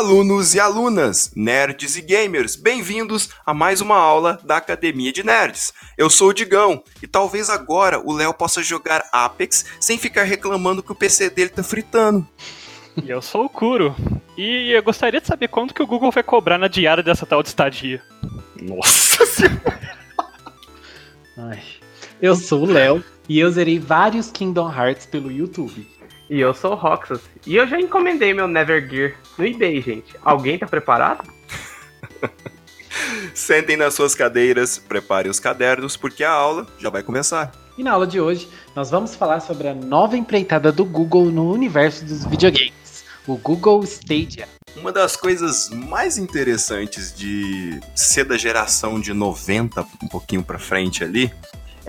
Alunos e alunas, nerds e gamers, bem-vindos a mais uma aula da Academia de Nerds. Eu sou o Digão e talvez agora o Léo possa jogar Apex sem ficar reclamando que o PC dele tá fritando. E eu sou o Kuro. E eu gostaria de saber quanto que o Google vai cobrar na diária dessa tal de estadia. Nossa senhora! Ai. Eu sou o Léo e eu zerei vários Kingdom Hearts pelo YouTube. E eu sou o Roxas. E eu já encomendei meu Nevergear no eBay, gente. Alguém tá preparado? Sentem nas suas cadeiras, preparem os cadernos, porque a aula já vai começar. E na aula de hoje, nós vamos falar sobre a nova empreitada do Google no universo dos videogames, o Google Stadia. Uma das coisas mais interessantes de ser da geração de 90, um pouquinho pra frente ali,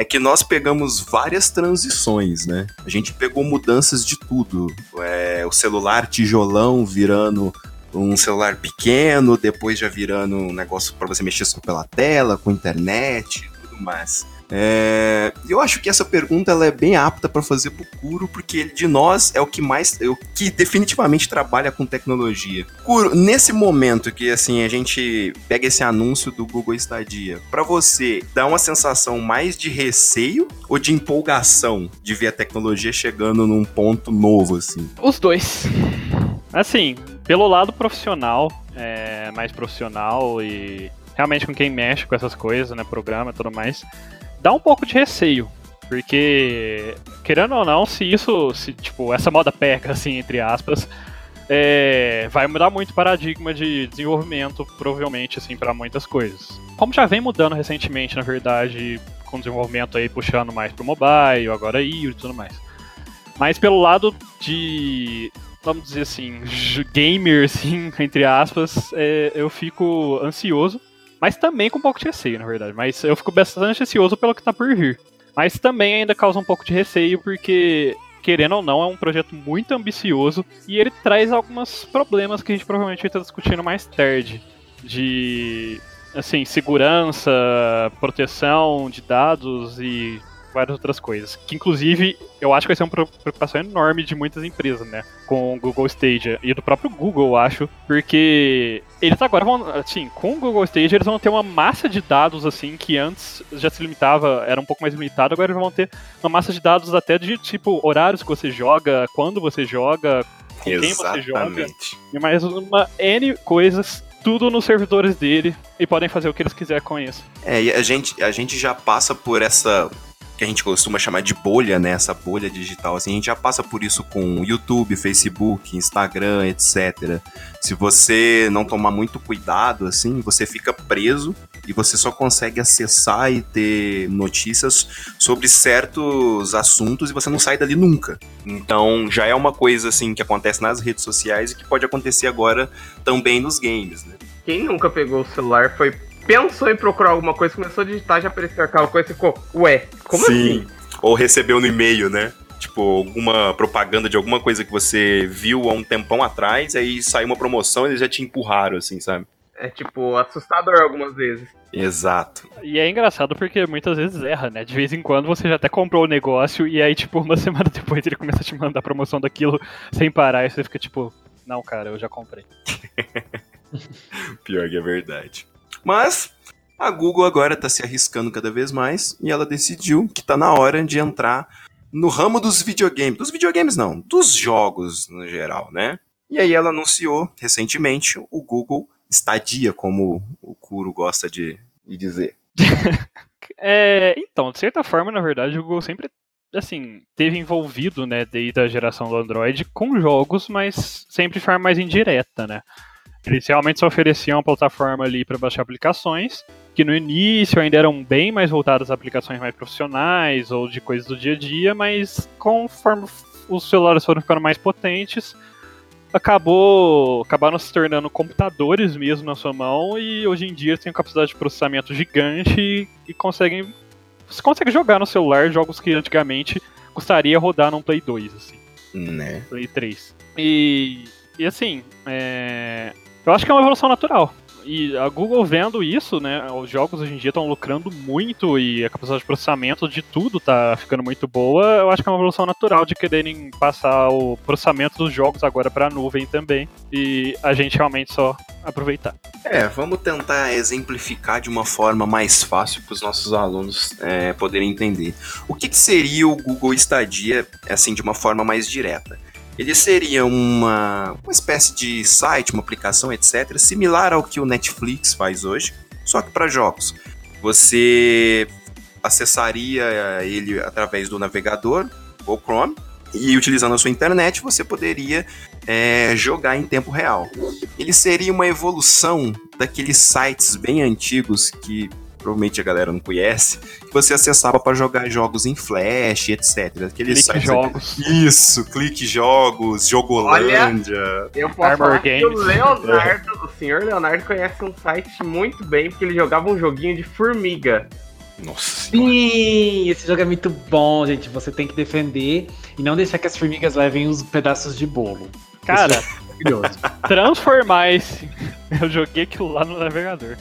é que nós pegamos várias transições, né? A gente pegou mudanças de tudo. É, o celular tijolão virando um celular pequeno, depois já virando um negócio para você mexer só pela tela, com internet tudo mais. É, eu acho que essa pergunta ela é bem apta para fazer Kuro, porque ele de nós é o que mais, é o que definitivamente trabalha com tecnologia. Kuro, nesse momento que assim a gente pega esse anúncio do Google Stadia, para você dá uma sensação mais de receio ou de empolgação de ver a tecnologia chegando num ponto novo assim? Os dois. Assim, pelo lado profissional, é, mais profissional e realmente com quem mexe com essas coisas, né, programa e tudo mais dá um pouco de receio. Porque, querendo ou não, se isso, se tipo, essa moda pega, assim, entre aspas, é, vai mudar muito o paradigma de desenvolvimento, provavelmente, assim, para muitas coisas. Como já vem mudando recentemente, na verdade, com o desenvolvimento aí puxando mais pro mobile, agora híbrido e tudo mais. Mas pelo lado de, vamos dizer assim, gamer, assim, entre aspas, é, eu fico ansioso mas também com um pouco de receio, na verdade. Mas eu fico bastante ansioso pelo que tá por vir. Mas também ainda causa um pouco de receio, porque, querendo ou não, é um projeto muito ambicioso e ele traz alguns problemas que a gente provavelmente vai estar discutindo mais tarde. De, assim, segurança, proteção de dados e várias outras coisas. Que inclusive eu acho que vai ser uma preocupação enorme de muitas empresas, né? Com o Google Stadia e do próprio Google, eu acho, porque eles agora vão, assim, com o Google Stadia eles vão ter uma massa de dados assim que antes já se limitava, era um pouco mais limitado, agora eles vão ter uma massa de dados até de tipo horários que você joga, quando você joga, com quem você joga e mais uma N coisas tudo nos servidores dele e podem fazer o que eles quiserem com isso. É, e a gente, a gente já passa por essa que a gente costuma chamar de bolha, né? Essa bolha digital, assim, a gente já passa por isso com YouTube, Facebook, Instagram, etc. Se você não tomar muito cuidado, assim, você fica preso e você só consegue acessar e ter notícias sobre certos assuntos e você não sai dali nunca. Então, já é uma coisa assim que acontece nas redes sociais e que pode acontecer agora também nos games, né? Quem nunca pegou o celular foi pensou em procurar alguma coisa, começou a digitar, já apareceu aquela coisa e ficou, ué, como Sim. assim? Ou recebeu no e-mail, né? Tipo, alguma propaganda de alguma coisa que você viu há um tempão atrás, aí saiu uma promoção e eles já te empurraram, assim, sabe? É tipo, assustador algumas vezes. Exato. E é engraçado porque muitas vezes erra, né? De vez em quando você já até comprou o negócio e aí, tipo, uma semana depois ele começa a te mandar a promoção daquilo sem parar e você fica tipo, não, cara, eu já comprei. Pior que é verdade. Mas a Google agora está se arriscando cada vez mais e ela decidiu que está na hora de entrar no ramo dos videogames. Dos videogames não, dos jogos no geral, né? E aí ela anunciou recentemente o Google Stadia, como o Kuro gosta de, de dizer. é, então, de certa forma, na verdade, o Google sempre assim, teve envolvido, né, desde a geração do Android com jogos, mas sempre de forma mais indireta, né? Eles realmente só ofereciam uma plataforma ali para baixar aplicações, que no início ainda eram bem mais voltadas a aplicações mais profissionais ou de coisas do dia a dia, mas conforme os celulares foram ficando mais potentes, acabou acabaram se tornando computadores mesmo na sua mão e hoje em dia tem uma capacidade de processamento gigante e, e conseguem você consegue jogar no celular jogos que antigamente custaria rodar num Play 2 assim. Né? Play 3. E e assim, é... Eu acho que é uma evolução natural. e a Google vendo isso, né? Os jogos hoje em dia estão lucrando muito e a capacidade de processamento de tudo tá ficando muito boa. Eu acho que é uma evolução natural de quererem passar o processamento dos jogos agora para a nuvem também e a gente realmente só aproveitar. É, vamos tentar exemplificar de uma forma mais fácil para os nossos alunos é, poderem entender. O que, que seria o Google Stadia, assim, de uma forma mais direta? Ele seria uma, uma espécie de site, uma aplicação, etc., similar ao que o Netflix faz hoje, só que para jogos. Você acessaria ele através do navegador, ou Chrome, e utilizando a sua internet você poderia é, jogar em tempo real. Ele seria uma evolução daqueles sites bem antigos que provavelmente a galera não conhece, que você acessava para jogar jogos em Flash, etc. Aqueles clique jogos. Isso, clique jogos, Jogolândia. Olha, eu posso Armor falar Games. que o Leonardo, o senhor Leonardo conhece um site muito bem, porque ele jogava um joguinho de formiga. Nossa. Sim, esse jogo é muito bom, gente. Você tem que defender e não deixar que as formigas levem os pedaços de bolo. Cara, é transformar esse. Eu joguei aquilo lá no navegador.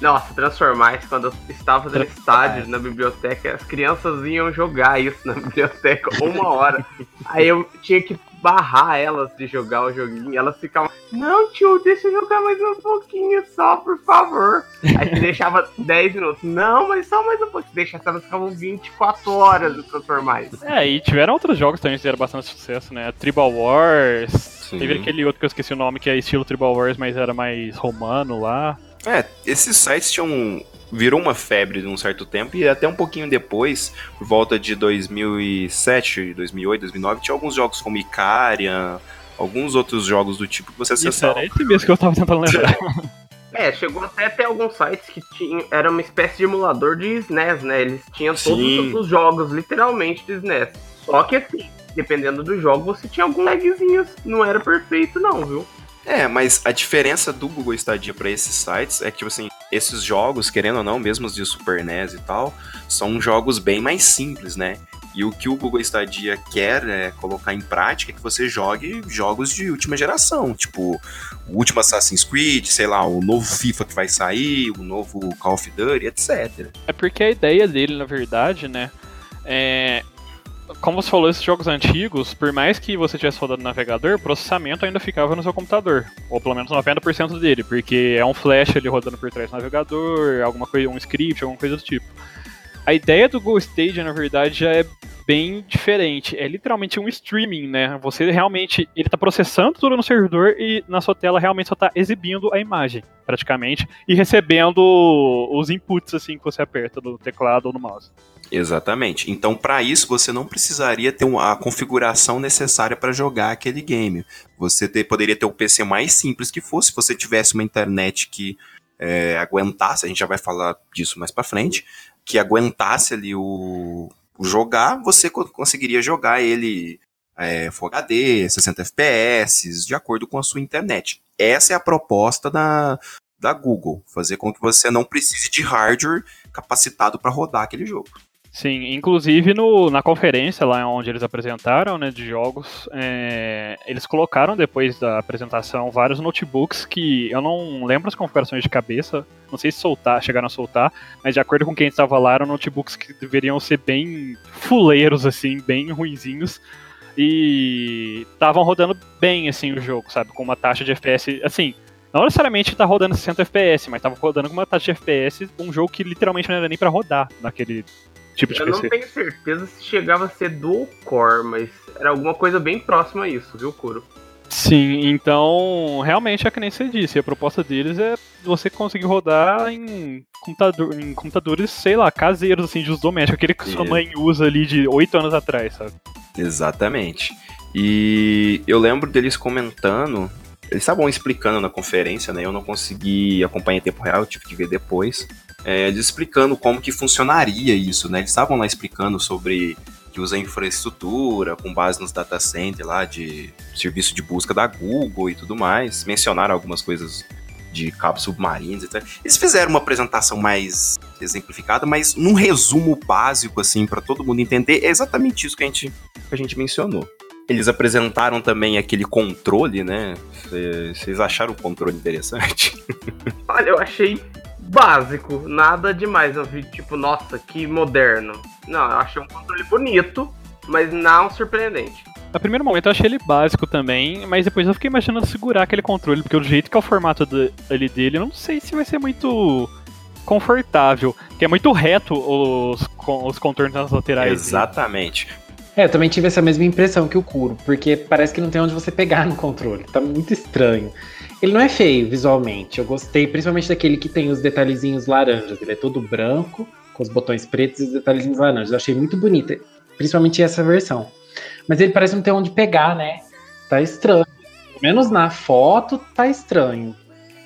Nossa, Transformais, quando eu estava no estádio, na biblioteca, as crianças iam jogar isso na biblioteca uma hora. Aí eu tinha que barrar elas de jogar o joguinho. Elas ficavam, não, tio, deixa eu jogar mais um pouquinho só, por favor. Aí você deixava 10 minutos. Não, mas só mais um pouquinho. Deixa, elas ficavam 24 horas no Transformais. É, e tiveram outros jogos também que fizeram bastante sucesso, né? Tribal Wars. Sim. Teve aquele outro que eu esqueci o nome, que é estilo Tribal Wars, mas era mais romano lá. É, esses sites tinham. Virou uma febre de um certo tempo e até um pouquinho depois, por volta de 2007, 2008, 2009, tinha alguns jogos como Icarian, alguns outros jogos do tipo que você acessava. Isso, era esse mesmo que eu tava tentando lembrar. É, chegou até ter alguns sites que tinham, era uma espécie de emulador de SNES, né? Eles tinham todos os jogos, literalmente, de SNES. Só que assim, dependendo do jogo, você tinha alguns lagzinhos. Não era perfeito, não, viu? É, mas a diferença do Google Stadia para esses sites é que, tipo assim, esses jogos, querendo ou não, mesmo os de Super NES e tal, são jogos bem mais simples, né? E o que o Google Stadia quer é, colocar em prática é que você jogue jogos de última geração, tipo o último Assassin's Creed, sei lá, o novo FIFA que vai sair, o novo Call of Duty, etc. É porque a ideia dele, na verdade, né, é, como você falou, esses jogos antigos, por mais que você tivesse rodado no navegador, o processamento ainda ficava no seu computador. Ou pelo menos 90% dele, porque é um flash ali rodando por trás do navegador, alguma coisa, um script, alguma coisa do tipo. A ideia do Go Stadia, na verdade, já é bem diferente. É literalmente um streaming, né? Você realmente. Ele tá processando tudo no servidor e na sua tela realmente só tá exibindo a imagem, praticamente, e recebendo os inputs assim que você aperta no teclado ou no mouse. Exatamente. Então, para isso, você não precisaria ter a configuração necessária para jogar aquele game. Você ter, poderia ter o PC mais simples que fosse, se você tivesse uma internet que é, aguentasse, a gente já vai falar disso mais para frente, que aguentasse ali o, o jogar, você conseguiria jogar ele é, Full HD, 60 FPS, de acordo com a sua internet. Essa é a proposta da, da Google, fazer com que você não precise de hardware capacitado para rodar aquele jogo. Sim, inclusive no, na conferência lá onde eles apresentaram, né, de jogos, é, eles colocaram depois da apresentação vários notebooks que eu não lembro as configurações de cabeça, não sei se soltar, chegaram a soltar, mas de acordo com quem estava lá, eram notebooks que deveriam ser bem fuleiros, assim, bem ruinzinhos, e estavam rodando bem, assim, o jogo, sabe, com uma taxa de FPS, assim, não necessariamente tá rodando 60 FPS, mas tava rodando com uma taxa de FPS, um jogo que literalmente não era nem para rodar naquele tipo de Eu PC. não tenho certeza se chegava a ser dual core, mas era alguma coisa bem próxima a isso, viu, Kuro? Sim, então realmente é que nem você disse, a proposta deles é você conseguir rodar em, computador, em computadores, sei lá, caseiros, assim, de uso doméstico, aquele que sua mãe usa ali de 8 anos atrás, sabe? Exatamente. E eu lembro deles comentando, eles estavam explicando na conferência, né? Eu não consegui acompanhar em tempo real, eu tive que ver depois é, eles explicando como que funcionaria isso, né? Eles estavam lá explicando sobre que usa infraestrutura com base nos data centers lá de serviço de busca da Google e tudo mais. Mencionaram algumas coisas de cabos submarinos, etc. Eles fizeram uma apresentação mais exemplificada, mas num resumo básico assim para todo mundo entender, é exatamente isso que a gente que a gente mencionou. Eles apresentaram também aquele controle, né? Vocês acharam o controle interessante? Olha, eu achei básico, nada demais. Eu vi, tipo, nossa, que moderno. Não, eu achei um controle bonito, mas não surpreendente. No primeiro momento eu achei ele básico também, mas depois eu fiquei imaginando segurar aquele controle, porque o jeito que é o formato do, ali dele, eu não sei se vai ser muito confortável, que é muito reto os, os contornos nas laterais. Exatamente. É, eu também tive essa mesma impressão que o Kuro, porque parece que não tem onde você pegar no controle. Tá muito estranho. Ele não é feio visualmente. Eu gostei principalmente daquele que tem os detalhezinhos laranjas. Ele é todo branco, com os botões pretos e os detalhezinhos laranjas. Eu achei muito bonita, principalmente essa versão. Mas ele parece não ter onde pegar, né? Tá estranho. Pelo menos na foto, tá estranho.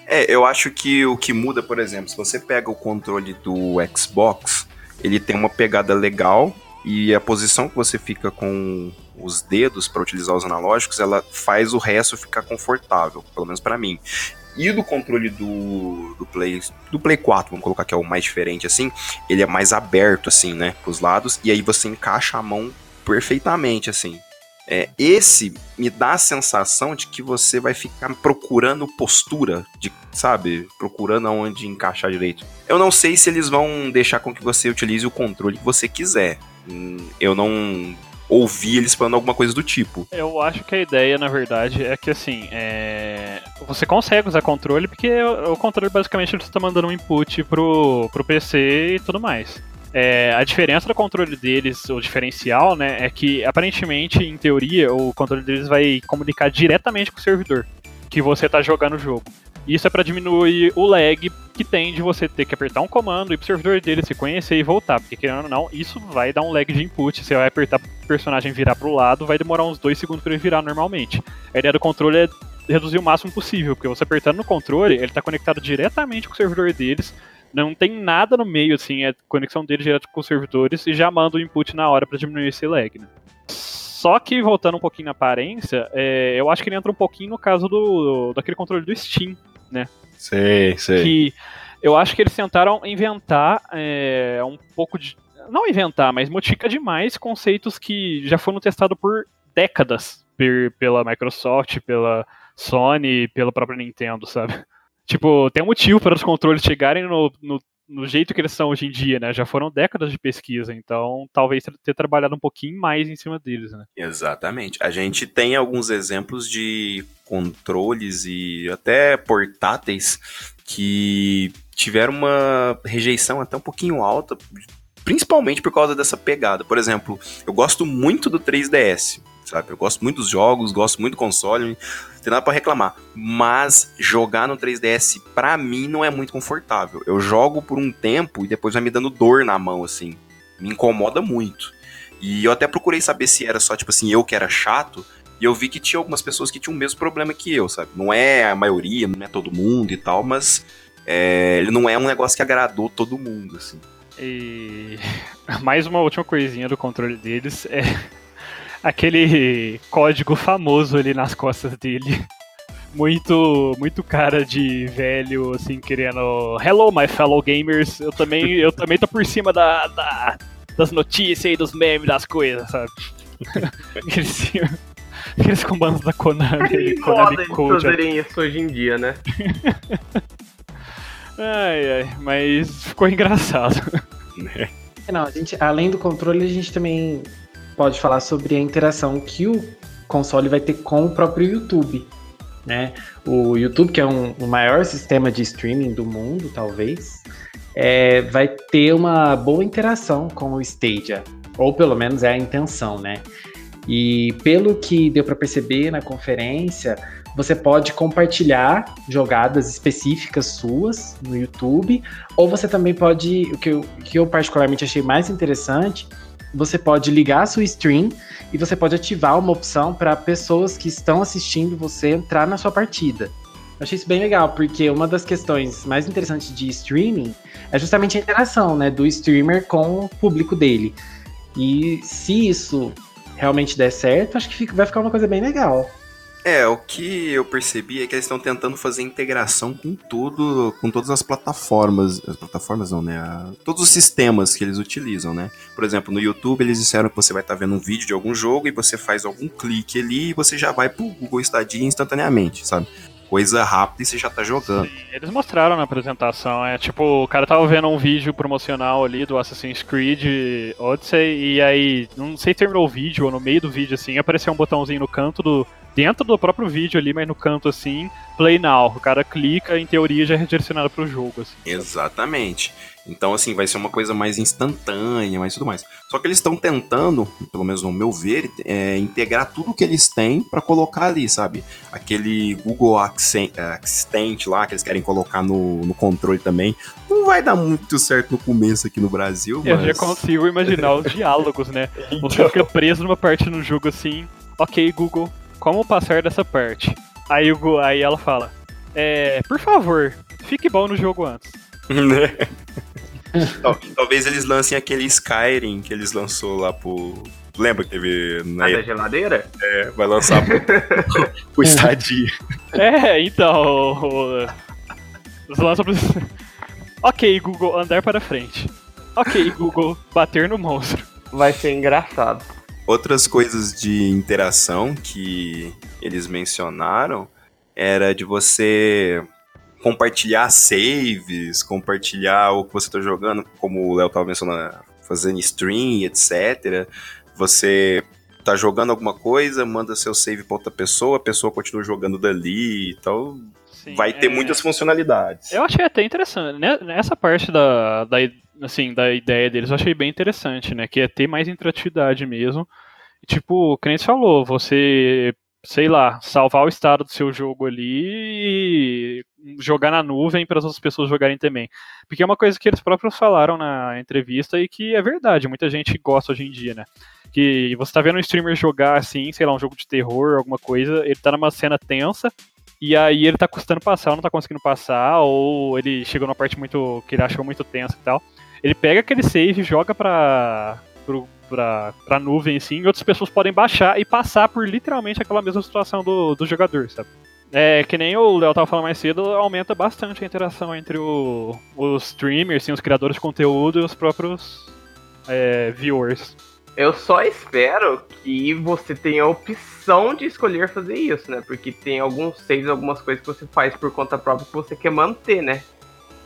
É, eu acho que o que muda, por exemplo, se você pega o controle do Xbox, ele tem uma pegada legal e a posição que você fica com os dedos para utilizar os analógicos, ela faz o resto ficar confortável, pelo menos para mim. E do controle do, do Play do Play 4, vamos colocar que é o mais diferente assim, ele é mais aberto assim, né, pros lados, e aí você encaixa a mão perfeitamente assim. É, esse me dá a sensação de que você vai ficar procurando postura, de, sabe? Procurando aonde encaixar direito. Eu não sei se eles vão deixar com que você utilize o controle que você quiser. Eu não ouvi eles falando alguma coisa do tipo. Eu acho que a ideia, na verdade, é que assim, é... você consegue usar controle, porque o controle basicamente você está mandando um input pro, pro PC e tudo mais. É, a diferença do controle deles, o diferencial, né, é que aparentemente, em teoria, o controle deles vai comunicar diretamente com o servidor que você está jogando o jogo. Isso é para diminuir o lag que tem de você ter que apertar um comando, ir pro servidor dele, se conhecer e voltar. Porque querendo ou não, isso vai dar um lag de input. Você vai apertar o personagem virar pro lado, vai demorar uns 2 segundos para ele virar normalmente. A ideia do controle é reduzir o máximo possível, porque você apertando no controle, ele está conectado diretamente com o servidor deles não tem nada no meio, assim, é conexão dele direto com os servidores e já manda o input na hora para diminuir esse lag, né? Só que, voltando um pouquinho na aparência, é, eu acho que ele entra um pouquinho no caso do, daquele controle do Steam, né? Sei, sei. Que eu acho que eles tentaram inventar é, um pouco de. Não inventar, mas modificar demais conceitos que já foram testados por décadas per, pela Microsoft, pela Sony, pela própria Nintendo, sabe? Tipo, tem um motivo para os controles chegarem no, no, no, jeito que eles são hoje em dia, né? Já foram décadas de pesquisa, então talvez ter trabalhado um pouquinho mais em cima deles, né? Exatamente. A gente tem alguns exemplos de controles e até portáteis que tiveram uma rejeição até um pouquinho alta, principalmente por causa dessa pegada. Por exemplo, eu gosto muito do 3DS, sabe? Eu gosto muito dos jogos, gosto muito do console, não tem nada para reclamar. Mas jogar no 3DS para mim não é muito confortável. Eu jogo por um tempo e depois vai me dando dor na mão assim. Me incomoda muito. E eu até procurei saber se era só tipo assim, eu que era chato, e eu vi que tinha algumas pessoas que tinham o mesmo problema que eu, sabe? Não é a maioria, não é todo mundo e tal, mas é, ele não é um negócio que agradou todo mundo, assim. E mais uma última coisinha do controle deles é aquele código famoso ali nas costas dele. Muito, muito cara de velho, assim, querendo. Hello, my fellow gamers. Eu também, eu também tô por cima da, da das notícias e dos memes, das coisas, sabe? aqueles, aqueles comandos da Konami. É Konami Code. fazerem isso hoje em dia, né? ai, ai, mas ficou engraçado. Não, a gente, além do controle, a gente também pode falar sobre a interação que o console vai ter com o próprio YouTube. Né? O YouTube, que é um, o maior sistema de streaming do mundo, talvez, é, vai ter uma boa interação com o Stadia, ou pelo menos é a intenção, né? E pelo que deu para perceber na conferência, você pode compartilhar jogadas específicas suas no YouTube, ou você também pode, o que eu, que eu particularmente achei mais interessante, você pode ligar a sua stream e você pode ativar uma opção para pessoas que estão assistindo você entrar na sua partida. Eu achei isso bem legal, porque uma das questões mais interessantes de streaming é justamente a interação né, do streamer com o público dele. E se isso realmente der certo, acho que fica, vai ficar uma coisa bem legal. É, o que eu percebi é que eles estão tentando fazer integração com tudo, com todas as plataformas. As plataformas não, né? A- todos os sistemas que eles utilizam, né? Por exemplo, no YouTube eles disseram que você vai estar vendo um vídeo de algum jogo e você faz algum clique ali e você já vai pro Google Stadia instantaneamente, sabe? Coisa rápida e você já tá jogando. Sim, eles mostraram na apresentação, é tipo, o cara tava vendo um vídeo promocional ali do Assassin's Creed Odyssey e aí, não sei se terminou o vídeo ou no meio do vídeo assim, apareceu um botãozinho no canto do dentro do próprio vídeo ali, mas no canto assim, Play Now. O cara clica, em teoria já é redirecionado pro jogo assim. Exatamente. Então, assim, vai ser uma coisa mais instantânea, mais tudo mais. Só que eles estão tentando, pelo menos no meu ver, é, integrar tudo que eles têm pra colocar ali, sabe? Aquele Google Assistant lá que eles querem colocar no, no controle também. Não vai dar muito certo no começo aqui no Brasil, Eu mas... já consigo imaginar os diálogos, né? Você fica preso numa parte no jogo assim, ok, Google, como passar dessa parte? Aí, o aí ela fala, é, por favor, fique bom no jogo antes. Tal- Talvez eles lancem aquele Skyrim que eles lançou lá pro... Lembra que teve na A da geladeira? É, vai lançar pro, pro Stadia. É, então. lançam pro- Ok, Google, andar para frente. Ok, Google, bater no monstro. Vai ser engraçado. Outras coisas de interação que eles mencionaram era de você compartilhar saves, compartilhar o que você tá jogando, como o Léo tava mencionando, fazendo stream, etc. Você tá jogando alguma coisa, manda seu save pra outra pessoa, a pessoa continua jogando dali e tal. Sim, Vai ter é- muitas funcionalidades. Eu achei até interessante. né? Nessa parte da, da, assim, da ideia deles, eu achei bem interessante, né? Que é ter mais interatividade mesmo. E, tipo, o cliente falou, você, sei lá, salvar o estado do seu jogo ali e jogar na nuvem para as outras pessoas jogarem também. Porque é uma coisa que eles próprios falaram na entrevista e que é verdade, muita gente gosta hoje em dia, né? Que você tá vendo um streamer jogar assim, sei lá, um jogo de terror, alguma coisa, ele tá numa cena tensa, e aí ele tá custando passar, ou não tá conseguindo passar, ou ele chegou numa parte muito que ele achou muito tensa e tal. Ele pega aquele save, joga pra, pro, pra, pra nuvem, assim, e outras pessoas podem baixar e passar por literalmente aquela mesma situação do, do jogador, sabe? É, que nem o Léo tava falando mais cedo, aumenta bastante a interação entre o, os streamers, assim, os criadores de conteúdo e os próprios é, viewers. Eu só espero que você tenha a opção de escolher fazer isso, né? Porque tem alguns saves, algumas coisas que você faz por conta própria que você quer manter, né?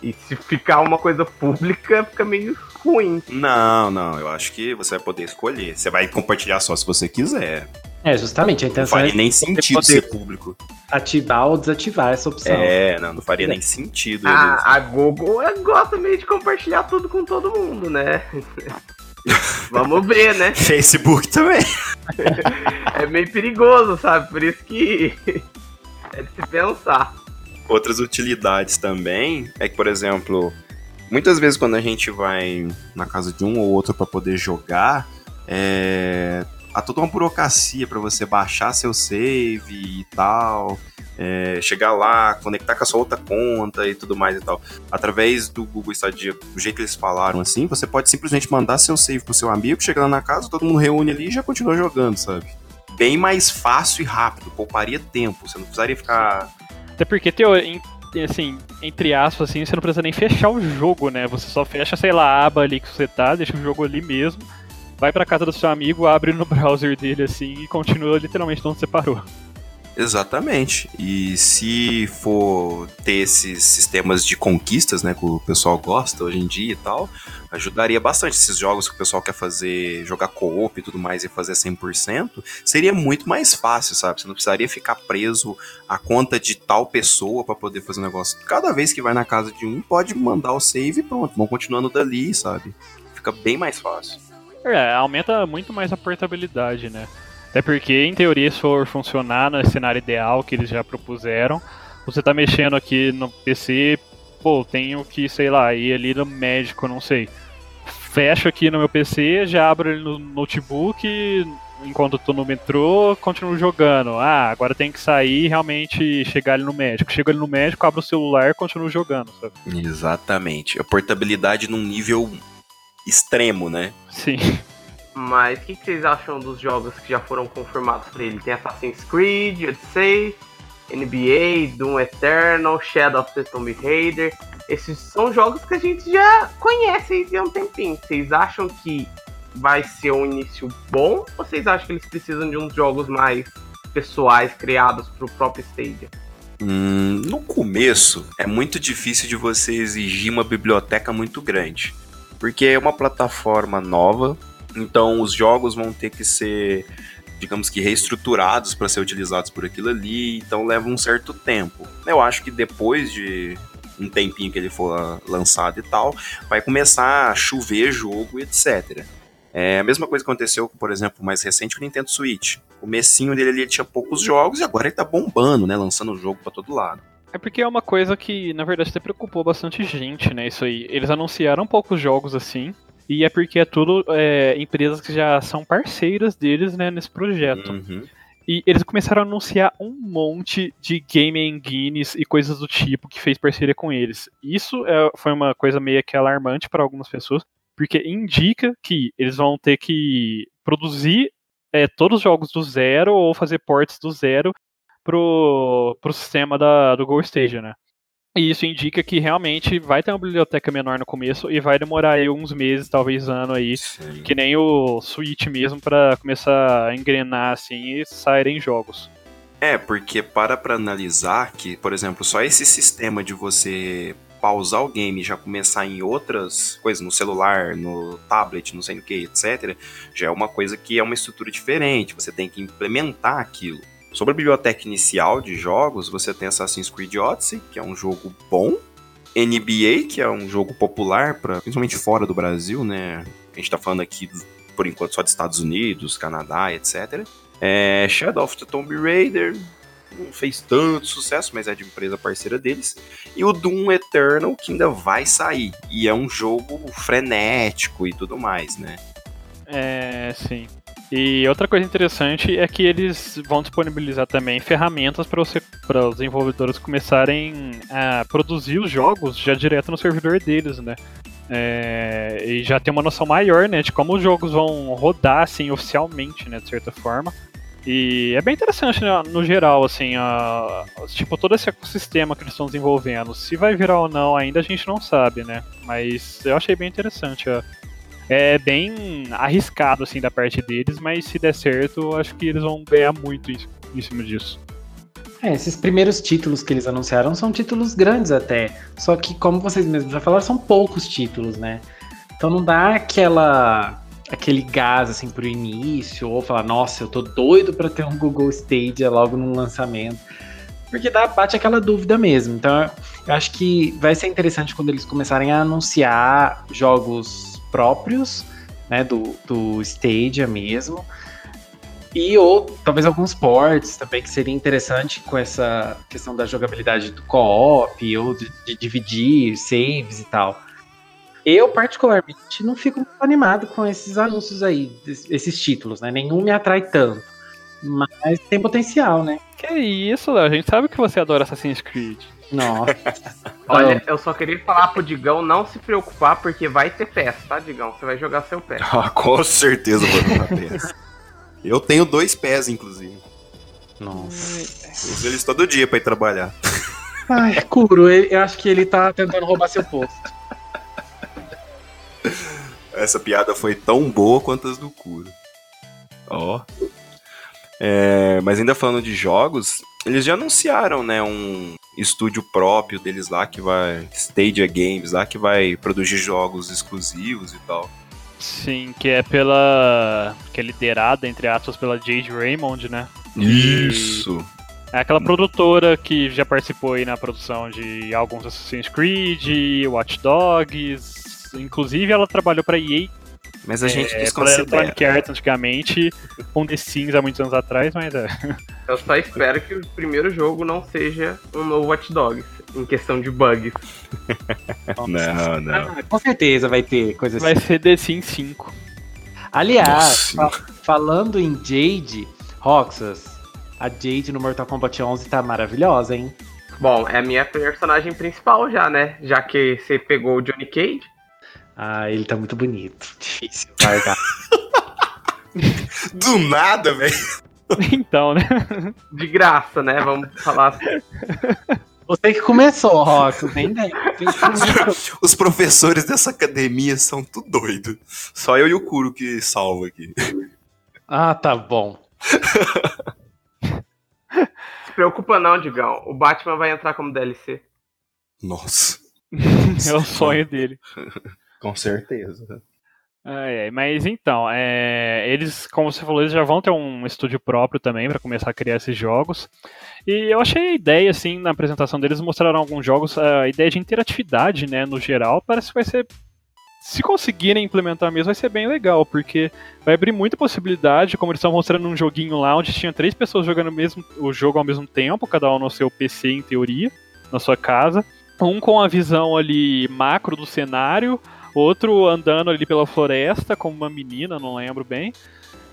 E se ficar uma coisa pública, fica meio ruim. Não, não, eu acho que você vai poder escolher. Você vai compartilhar só se você quiser. É, justamente, a Não intenção faria é nem sentido poder- ser público. ativar ou desativar essa opção. É, não, não faria nem sentido. eles- A, a Google é, gosta meio de compartilhar tudo com todo mundo, né? Vamos ver, né? Facebook também. É meio perigoso, sabe? Por isso que é de se pensar. Outras utilidades também é que, por exemplo, muitas vezes quando a gente vai na casa de um ou outro para poder jogar, é... há toda uma burocracia para você baixar seu save e tal, é, chegar lá, conectar com a sua outra conta e tudo mais e tal. Através do Google Stadia, do jeito que eles falaram assim, você pode simplesmente mandar seu save pro seu amigo, chegar lá na casa, todo mundo reúne ali e já continua jogando, sabe? Bem mais fácil e rápido, pouparia tempo, você não precisaria ficar Até porque, teo, assim, entre aspas, assim, você não precisa nem fechar o jogo, né? Você só fecha, sei lá, a aba ali que você tá, deixa o jogo ali mesmo, vai pra casa do seu amigo, abre no browser dele, assim, e continua literalmente de onde você parou. Exatamente. E se for ter esses sistemas de conquistas, né, que o pessoal gosta hoje em dia e tal, ajudaria bastante. Esses jogos que o pessoal quer fazer, jogar co-op e tudo mais e fazer 100%, seria muito mais fácil, sabe? Você não precisaria ficar preso à conta de tal pessoa para poder fazer o negócio. Cada vez que vai na casa de um, pode mandar o save e pronto, vão continuando dali, sabe? Fica bem mais fácil. É, aumenta muito mais a portabilidade, né? Até porque, em teoria, se for funcionar no cenário ideal que eles já propuseram, você tá mexendo aqui no PC, pô, tenho que, sei lá, ir ali no médico, não sei. Fecho aqui no meu PC, já abro ele no notebook, enquanto tô no metrô, continuo jogando. Ah, agora tem que sair e realmente chegar ali no médico. Chego ali no médico, abro o celular e continuo jogando, sabe? Exatamente. A portabilidade num nível extremo, né? Sim. Mas o que, que, vocês acham dos jogos que já foram confirmados para ele? Tem Assassin's Creed, Odyssey, NBA, Doom Eternal, Shadow of the Tomb Raider. Esses são jogos que a gente já conhece há um tempinho. Vocês acham que vai ser um início bom? Ou vocês acham que eles precisam de uns jogos mais pessoais criados para o próprio Stadia? Hum, no começo, é muito difícil de você exigir uma biblioteca muito grande. Porque é uma plataforma nova, então os jogos vão ter que ser, digamos que, reestruturados para ser utilizados por aquilo ali, então leva um certo tempo. Eu acho que depois de um tempinho que ele for lançado e tal, vai começar a chover jogo e etc. É a mesma coisa que aconteceu, por exemplo, mais recente com o Nintendo Switch. O mecinho dele ali tinha poucos jogos e agora ele tá bombando, né? Lançando jogo para todo lado. É porque é uma coisa que, na verdade, até preocupou bastante gente, né? Isso aí. Eles anunciaram poucos jogos assim, e é porque é tudo é, empresas que já são parceiras deles né, nesse projeto. Uhum. E eles começaram a anunciar um monte de game engines e coisas do tipo que fez parceria com eles. Isso é, foi uma coisa meio que alarmante para algumas pessoas, porque indica que eles vão ter que produzir é, todos os jogos do zero ou fazer ports do zero pro, pro sistema da, do Go Station, né? E isso indica que realmente vai ter uma biblioteca menor no começo e vai demorar aí uns meses, talvez ano aí, Sim. que nem o Switch mesmo, para começar a engrenar assim e saírem jogos. É, porque para para analisar que, por exemplo, só esse sistema de você pausar o game e já começar em outras coisas, no celular, no tablet, não sei o que, etc., já é uma coisa que é uma estrutura diferente, você tem que implementar aquilo. Sobre a biblioteca inicial de jogos, você tem Assassin's Creed Odyssey, que é um jogo bom, NBA, que é um jogo popular, pra, principalmente fora do Brasil, né? A gente tá falando aqui, por enquanto, só dos Estados Unidos, Canadá, etc. É, Shadow of the Tomb Raider, não fez tanto sucesso, mas é de empresa parceira deles. E o Doom Eternal, que ainda vai sair. E é um jogo frenético e tudo mais, né? É, sim. E outra coisa interessante é que eles vão disponibilizar também ferramentas para os desenvolvedores começarem a produzir os jogos já direto no servidor deles, né? É, e já ter uma noção maior, né, de como os jogos vão rodar, assim, oficialmente, né, de certa forma. E é bem interessante, né, no geral, assim, a, tipo, todo esse ecossistema que eles estão desenvolvendo. Se vai virar ou não ainda a gente não sabe, né? Mas eu achei bem interessante a, é bem arriscado assim da parte deles, mas se der certo, acho que eles vão ganhar muito em cima disso. É, esses primeiros títulos que eles anunciaram são títulos grandes até. Só que, como vocês mesmos já falaram, são poucos títulos, né? Então não dá aquela aquele gás assim pro início, ou falar, nossa, eu tô doido para ter um Google Stadia logo no lançamento. Porque dá, bate aquela dúvida mesmo. Então eu acho que vai ser interessante quando eles começarem a anunciar jogos próprios, né, do, do Stadia mesmo. E ou talvez alguns ports também que seria interessante com essa questão da jogabilidade do co-op ou de, de, dividir saves e tal. Eu, particularmente, não fico muito animado com esses anúncios aí, esses títulos, né? Nenhum me atrai tanto. Mas tem potencial, né? Que isso, Léo. A gente sabe que você adora Assassin's Creed. Nossa. Olha, eu só queria falar pro Digão não se preocupar, porque vai ter pés, tá, Digão? Você vai jogar seu pé. Ah, com certeza vou jogar pés. Eu tenho dois pés, inclusive. Nossa. Uso eles todo dia pra ir trabalhar. Ai, Kuro, eu acho que ele tá tentando roubar seu posto. Essa piada foi tão boa quanto as do Kuro. Ó. Oh. É, mas ainda falando de jogos, eles já anunciaram, né, um estúdio próprio deles lá que vai Stadia Games lá que vai produzir jogos exclusivos e tal. Sim, que é pela que é liderada entre aspas pela Jade Raymond, né? Isso. E é aquela produtora que já participou aí na produção de alguns Assassin's Creed, Watch Dogs, inclusive ela trabalhou para EA mas a gente é, desconsidera. Electronic Arts antigamente, com The Sims há muitos anos atrás, mas é. Eu só espero que o primeiro jogo não seja um novo Watch Dogs, em questão de bugs. não, não. Ah, com certeza vai ter coisa assim. Vai ser The Sims 5. Aliás, fa falando em Jade, Roxas, a Jade no Mortal Kombat 11 tá maravilhosa, hein? Bom, é a minha personagem principal já, né? Já que você pegou o Johnny Cage. Ah, ele tá muito bonito. Difícil largar. Do nada, velho. Então, né? De graça, né? Vamos falar assim. Você que começou, Rock. Tem Os professores dessa academia são tudo doido. Só eu e o Kuro que salva aqui. Ah, tá bom. Se preocupa não, Digão. O Batman vai entrar como DLC. Nossa. é o sonho dele. Com certeza. É, mas então, é, eles, como você falou, eles já vão ter um estúdio próprio também para começar a criar esses jogos. E eu achei a ideia, assim, na apresentação deles, mostraram alguns jogos, a ideia de interatividade, né, no geral, parece que vai ser. Se conseguirem implementar mesmo, vai ser bem legal, porque vai abrir muita possibilidade, como eles estão mostrando um joguinho lá onde tinha três pessoas jogando mesmo, o jogo ao mesmo tempo, cada um no seu PC, em teoria, na sua casa. Um com a visão ali macro do cenário, outro andando ali pela floresta como uma menina, não lembro bem.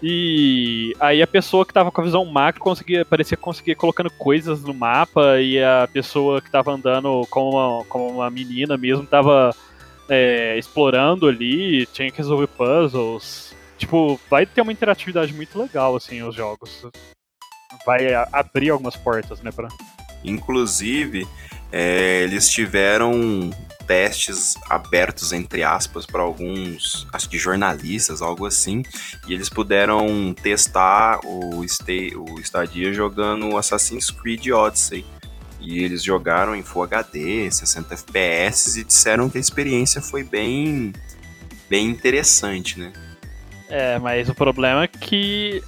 E aí a pessoa que tava com a visão macro conseguia, parecia conseguir colocando coisas no mapa e a pessoa que tava andando como uma, uma menina mesmo tava é, explorando ali, tinha que resolver puzzles. Tipo, vai ter uma interatividade muito legal, assim, os jogos. Vai abrir algumas portas, né, pra... Inclusive, é, eles tiveram testes abertos, entre aspas, para alguns, acho que jornalistas, algo assim, e eles puderam testar o, o Stadia jogando Assassin's Creed Odyssey. E eles jogaram em Full HD, 60 FPS, e disseram que a experiência foi bem, bem interessante, né? É, mas o problema é que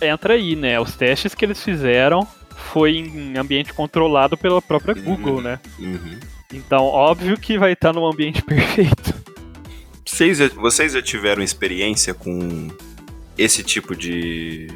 entra aí, né? Os testes que eles fizeram foi em ambiente controlado pela própria Google, Uhum. né? Uhum. Então, óbvio que vai estar num ambiente perfeito. Vocês, já- vocês já tiveram experiência com esse tipo de,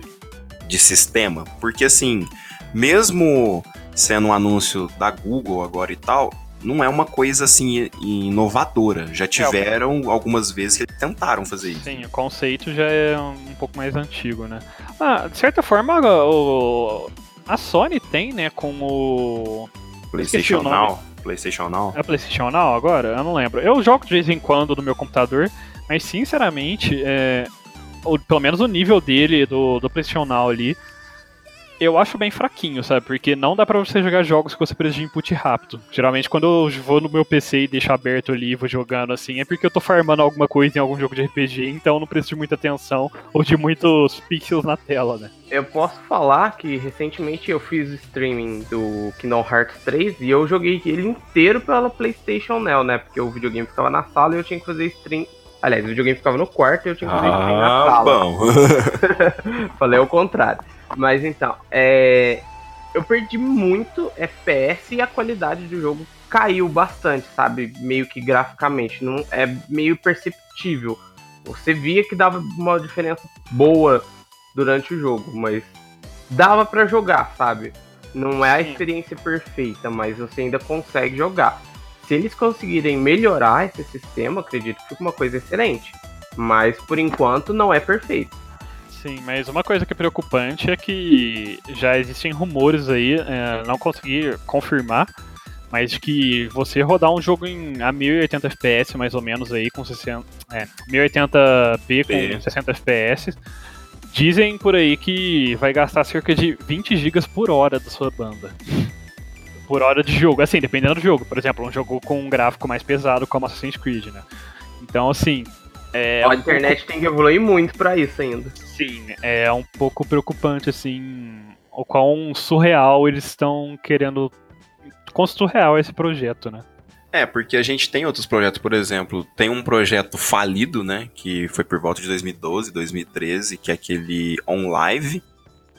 de sistema? Porque assim, mesmo sendo um anúncio da Google agora e tal, não é uma coisa assim inovadora. Já tiveram algumas vezes que tentaram fazer isso. Sim, o conceito já é um pouco mais antigo, né? Ah, de certa forma, o, a Sony tem, né, com o. Esqueci o PlayStation. Now, PlayStation Now. É PlayStation Now agora? Eu não lembro. Eu jogo de vez em quando no meu computador, mas sinceramente, é, o- pelo menos o nível dele, do, do PlayStation Now ali, eu acho bem fraquinho, sabe? Porque não dá pra você jogar jogos que você precisa de input rápido. Geralmente, quando eu vou no meu PC e deixo aberto ali e vou jogando assim, é porque eu tô farmando alguma coisa em algum jogo de RPG, então eu não preciso de muita atenção ou de muitos pixels na tela, né? Eu posso falar que recentemente eu fiz streaming do Kingdom Hearts 3 e eu joguei ele inteiro pela PlayStation Now, né? Porque o videogame ficava na sala e eu tinha que fazer stream. Aliás, o videogame ficava no quarto e eu tinha que fazer stream na Ah, sala. bom. Falei ao contrário. Mas então, é... eu perdi muito FPS e a qualidade do jogo caiu bastante, sabe? Meio que graficamente. Não é meio perceptível. Você via que dava uma diferença boa durante o jogo, mas dava pra jogar, sabe? Não é a experiência perfeita, mas você ainda consegue jogar. Se eles conseguirem melhorar esse sistema, acredito que fica uma coisa excelente. Mas por enquanto não é perfeito. Sim, mas uma coisa que é preocupante é que já existem rumores aí, é, não consegui confirmar, mas que você rodar um jogo em a 1080 FPS mais ou menos aí com 60, é, 1080p P. com 60 FPS, dizem por aí que vai gastar cerca de 20 GB por hora da sua banda. Por hora de jogo, assim, dependendo do jogo. Por exemplo, um jogo com um gráfico mais pesado como Assassin's Creed, né? Então, assim, é a internet tem que evoluir muito pra isso ainda. Sim, é um pouco preocupante, assim, o quão surreal eles estão querendo. Quão surreal é esse projeto, né? É, porque a gente tem outros projetos, por exemplo, tem um projeto falido, né, que foi por volta de 2012, 2013, que é aquele OnLive,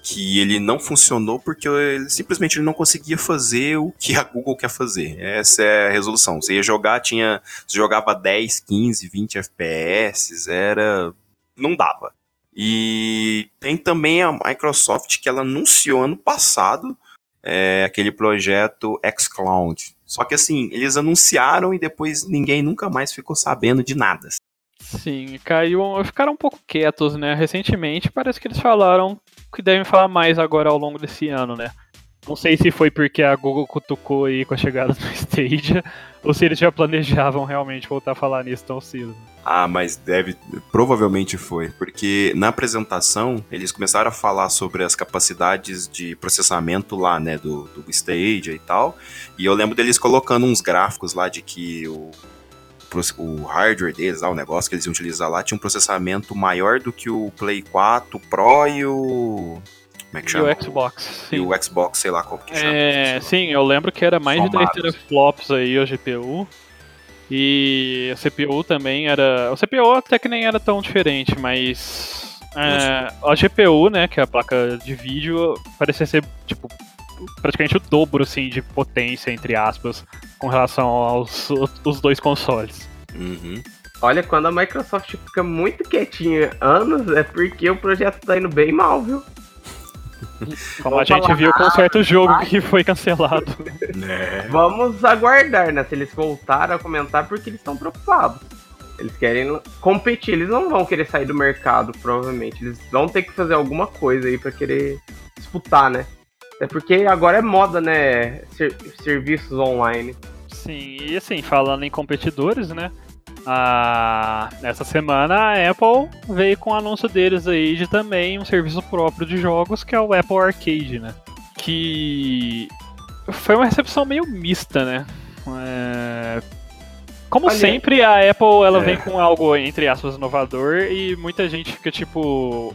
que ele não funcionou porque ele, simplesmente ele não conseguia fazer o que a Google quer fazer. Essa é a resolução. Você ia jogar, tinha, você jogava 10, 15, 20 FPS, era não dava. E tem também a Microsoft que ela anunciou ano passado é, aquele projeto xCloud. Só que assim, eles anunciaram e depois ninguém nunca mais ficou sabendo de nada. Sim, caiu. Ficaram um pouco quietos, né? Recentemente parece que eles falaram que devem falar mais agora ao longo desse ano, né? Não sei se foi porque a Google cutucou aí com a chegada do Stadia, ou se eles já planejavam realmente voltar a falar nisso tão cedo. Ah, mas deve. Provavelmente foi. Porque na apresentação eles começaram a falar sobre as capacidades de processamento lá, né? Do, do Stadia e tal. E eu lembro deles colocando uns gráficos lá de que o, o hardware deles, o negócio que eles iam utilizar lá, tinha um processamento maior do que o Play 4 Pro e o. Como é que chama? E o Xbox. Sim. E o Xbox, sei lá qual que chama. É, sim, eu lembro que era mais Somados. de 3 teraflops aí o GPU. E a CPU também era. O CPU até que nem era tão diferente, mas. É, a GPU, né, que é a placa de vídeo, parecia ser, tipo, praticamente o dobro, assim, de potência, entre aspas, com relação aos os dois consoles. Uhum. Olha, quando a Microsoft fica muito quietinha anos, é porque o projeto tá indo bem mal, viu? Como a gente viu com um certo jogo que foi cancelado. É. Vamos aguardar, né? Se eles voltaram a comentar, porque eles estão preocupados. Eles querem competir, eles não vão querer sair do mercado, provavelmente. Eles vão ter que fazer alguma coisa aí para querer disputar, né? É porque agora é moda, né? Ser serviços online. Sim, e assim, falando em competidores, né? Ah, essa semana a Apple veio com o anúncio deles aí de também um serviço próprio de jogos que é o Apple Arcade, né? Que foi uma recepção meio mista, né? É... Como Olha, sempre, a Apple ela é. vem com algo entre aspas inovador e muita gente fica tipo,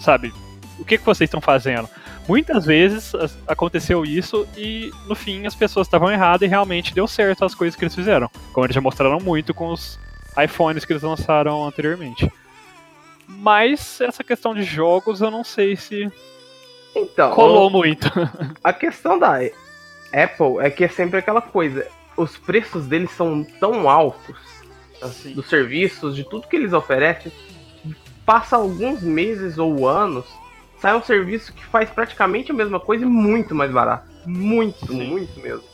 sabe, o que, que vocês estão fazendo? Muitas vezes aconteceu isso e no fim as pessoas estavam erradas e realmente deu certo as coisas que eles fizeram. Como eles já mostraram muito com os iPhones que eles lançaram anteriormente. Mas essa questão de jogos eu não sei se então, colou muito. A questão da Apple é que é sempre aquela coisa, os preços deles são tão altos assim, dos serviços, de tudo que eles oferecem, passa alguns meses ou anos sai um serviço que faz praticamente a mesma coisa e muito mais barato. Muito, Sim. muito mesmo.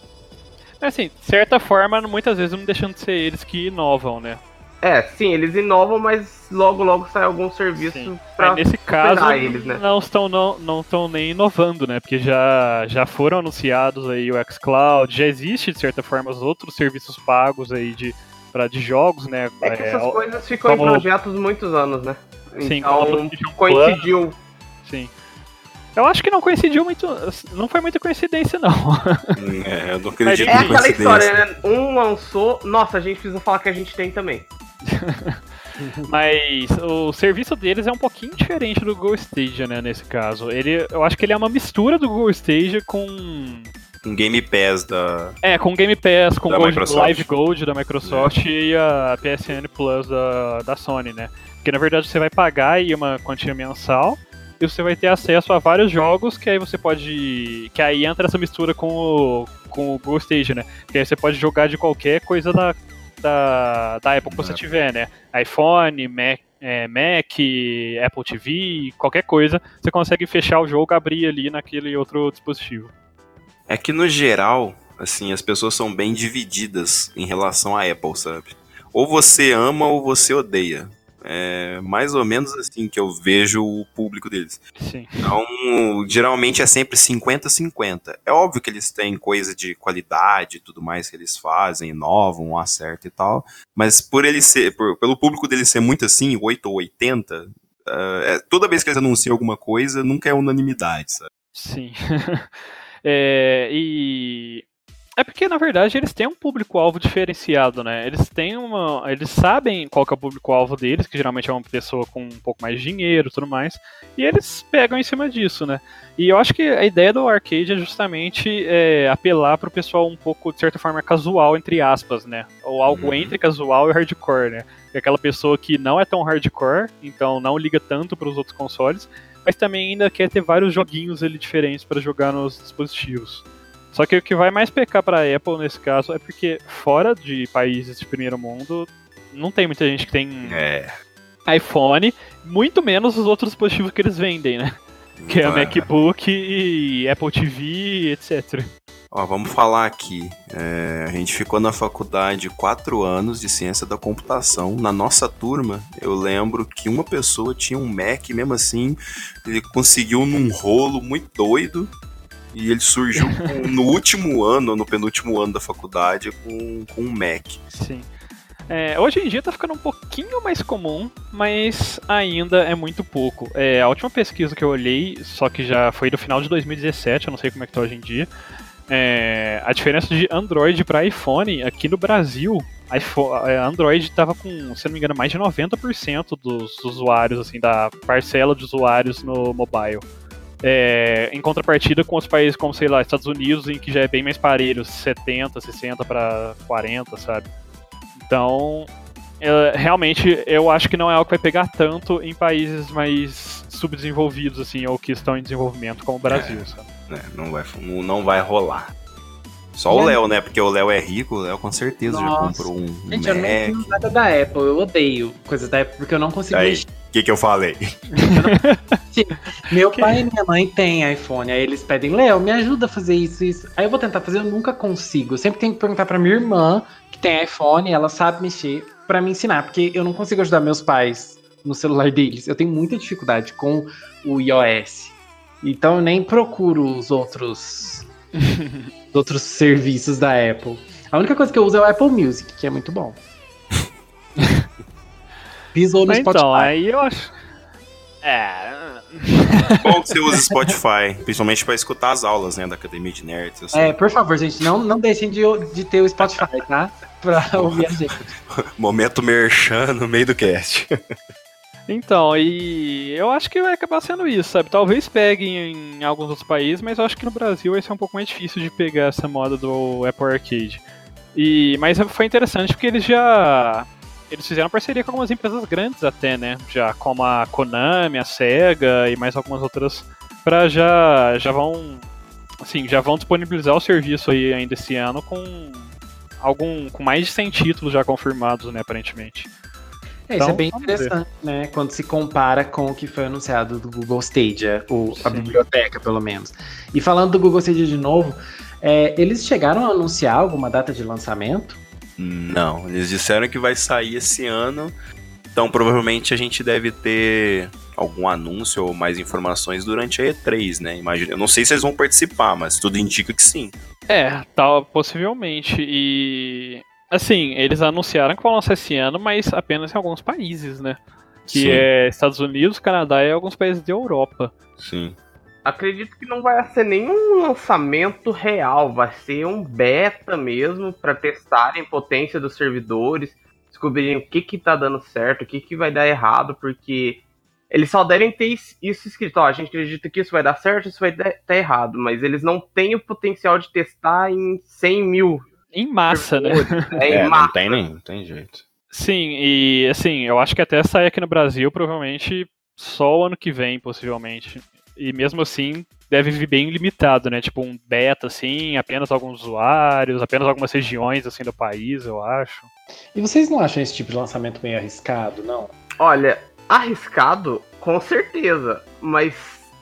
É assim, de certa forma, muitas vezes não deixando de ser eles que inovam, né? É, sim, eles inovam, mas logo logo sai algum serviço sim. pra é, nesse caso eles, né? Não estão não, não estão nem inovando, né? Porque já, já foram anunciados aí o xCloud, já existe de certa forma os outros serviços pagos aí de para de jogos, né? É que essas é, coisas ficam como... em projetos muitos anos, né? Sim, então, coincidiu Sim. Eu acho que não coincidiu muito. Não foi muita coincidência, não. É, eu não acredito É aquela história, né? Um lançou. Nossa, a gente precisa falar que a gente tem também. Mas o serviço deles é um pouquinho diferente do Google Stadia, né? Nesse caso. Ele, eu acho que ele é uma mistura do Google Stadia com. Com Game Pass da. É, com Game Pass, com Gold, Live Gold da Microsoft é. e a PSN Plus da, da Sony, né? Porque na verdade você vai pagar aí uma quantia mensal e você vai ter acesso a vários jogos que aí você pode. Que aí entra essa mistura com o, com o Google Stage, né? Que aí você pode jogar de qualquer coisa da, da, da Apple que você tiver, né? iPhone, Mac, é, Mac, Apple TV, qualquer coisa, você consegue fechar o jogo, abrir ali naquele outro dispositivo. É que no geral, assim, as pessoas são bem divididas em relação à Apple, sabe? Ou você ama ou você odeia. É mais ou menos assim que eu vejo o público deles. Sim. Então, geralmente é sempre 50-50. É óbvio que eles têm coisa de qualidade e tudo mais que eles fazem, inovam, acertam e tal. Mas por ele ser, por, pelo público dele ser muito assim, 8 ou 80, uh, é, toda vez que eles anunciam alguma coisa, nunca é unanimidade, sabe? Sim. é, e é porque, na verdade, eles têm um público-alvo diferenciado, né? Eles têm uma. Eles sabem qual é o público-alvo deles, que geralmente é uma pessoa com um pouco mais de dinheiro e tudo mais. E eles pegam em cima disso, né? E eu acho que a ideia do arcade é justamente é, apelar pro pessoal um pouco, de certa forma, casual, entre aspas, né? Ou algo uhum. entre casual e hardcore, né? É aquela pessoa que não é tão hardcore, então não liga tanto para os outros consoles, mas também ainda quer ter vários joguinhos ali diferentes para jogar nos dispositivos. Só que o que vai mais pecar para a Apple nesse caso é porque fora de países de primeiro mundo não tem muita gente que tem é. iPhone, muito menos os outros dispositivos que eles vendem, né? Que é, é MacBook e Apple TV, etc. Ó, vamos falar aqui. É, a gente ficou na faculdade quatro anos de ciência da computação. Na nossa turma, eu lembro que uma pessoa tinha um Mac, mesmo assim, ele conseguiu num rolo muito doido e ele surgiu com, no último ano, no penúltimo ano da faculdade, com, com um Mac. Sim. É, hoje em dia tá ficando um pouquinho mais comum, mas ainda é muito pouco. É, a última pesquisa que eu olhei, só que já foi do final de 2017, eu não sei como é que tá hoje em dia. É, a diferença de Android para iPhone aqui no Brasil, iPhone, é, Android estava com, se não me engano, mais de 90% dos usuários, assim, da parcela de usuários no mobile. É, em contrapartida com os países como, sei lá, Estados Unidos, em que já é bem mais parelho, 70, 60 para 40, sabe? Então, é, realmente, eu acho que não é algo que vai pegar tanto em países mais subdesenvolvidos, assim, ou que estão em desenvolvimento, como o Brasil, é, sabe? É, não, vai, não vai rolar. Só o Léo, né? Porque o Léo é rico, o Léo com certeza Nossa. já comprou um Gente, Mac. eu não tenho nada da Apple, eu odeio coisas da Apple porque eu não consigo Aí, O que, que eu falei? Meu pai e minha mãe têm iPhone, aí eles pedem, Léo, me ajuda a fazer isso, isso. Aí eu vou tentar fazer, eu nunca consigo. Eu sempre tenho que perguntar pra minha irmã, que tem iPhone, ela sabe mexer, para me ensinar, porque eu não consigo ajudar meus pais no celular deles. Eu tenho muita dificuldade com o iOS. Então eu nem procuro os outros os outros serviços da Apple. A única coisa que eu uso é o Apple Music, que é muito bom. Pisou no Mas Spotify. Então, aí eu acho. É. Bom que você usa Spotify, principalmente para escutar as aulas, né, da Academia de Nerds. Assim. É, por favor, gente, não, não deixem de, de ter o Spotify, tá? Pra ouvir a gente. Momento merchan no meio do cast. Então, e eu acho que vai acabar sendo isso, sabe? Talvez peguem em alguns outros países, mas eu acho que no Brasil vai ser um pouco mais difícil de pegar essa moda do Apple Arcade. E, mas foi interessante porque eles já eles fizeram parceria com algumas empresas grandes até, né? Já como a Konami, a Sega e mais algumas outras para já já vão assim, já vão disponibilizar o serviço aí ainda esse ano com algum com mais de 100 títulos já confirmados, né, aparentemente. É, então, isso é bem interessante, ver. né? Quando se compara com o que foi anunciado do Google Stadia, ou a biblioteca, pelo menos. E falando do Google Stadia de novo, é, eles chegaram a anunciar alguma data de lançamento? Não, eles disseram que vai sair esse ano. Então provavelmente a gente deve ter algum anúncio ou mais informações durante a E3, né? Imagina, eu não sei se eles vão participar, mas tudo indica que sim. É, tal, possivelmente. E Assim, eles anunciaram que vão lançar esse ano, mas apenas em alguns países, né? Que Sim. é Estados Unidos, Canadá e alguns países da Europa. Sim. Acredito que não vai ser nenhum lançamento real, vai ser um beta mesmo para testarem a potência dos servidores, descobrirem o que que tá dando certo, o que que vai dar errado, porque eles só devem ter isso escrito, ó, a gente acredita que isso vai dar certo, isso vai dar errado, mas eles não têm o potencial de testar em 100 mil em massa, né? É, em é, massa. Não tem nem, não tem jeito. Sim, e assim, eu acho que até sair aqui no Brasil, provavelmente só o ano que vem, possivelmente. E mesmo assim, deve vir bem limitado, né? Tipo um beta, assim, apenas alguns usuários, apenas algumas regiões, assim, do país, eu acho. E vocês não acham esse tipo de lançamento meio arriscado, não? Olha, arriscado, com certeza, mas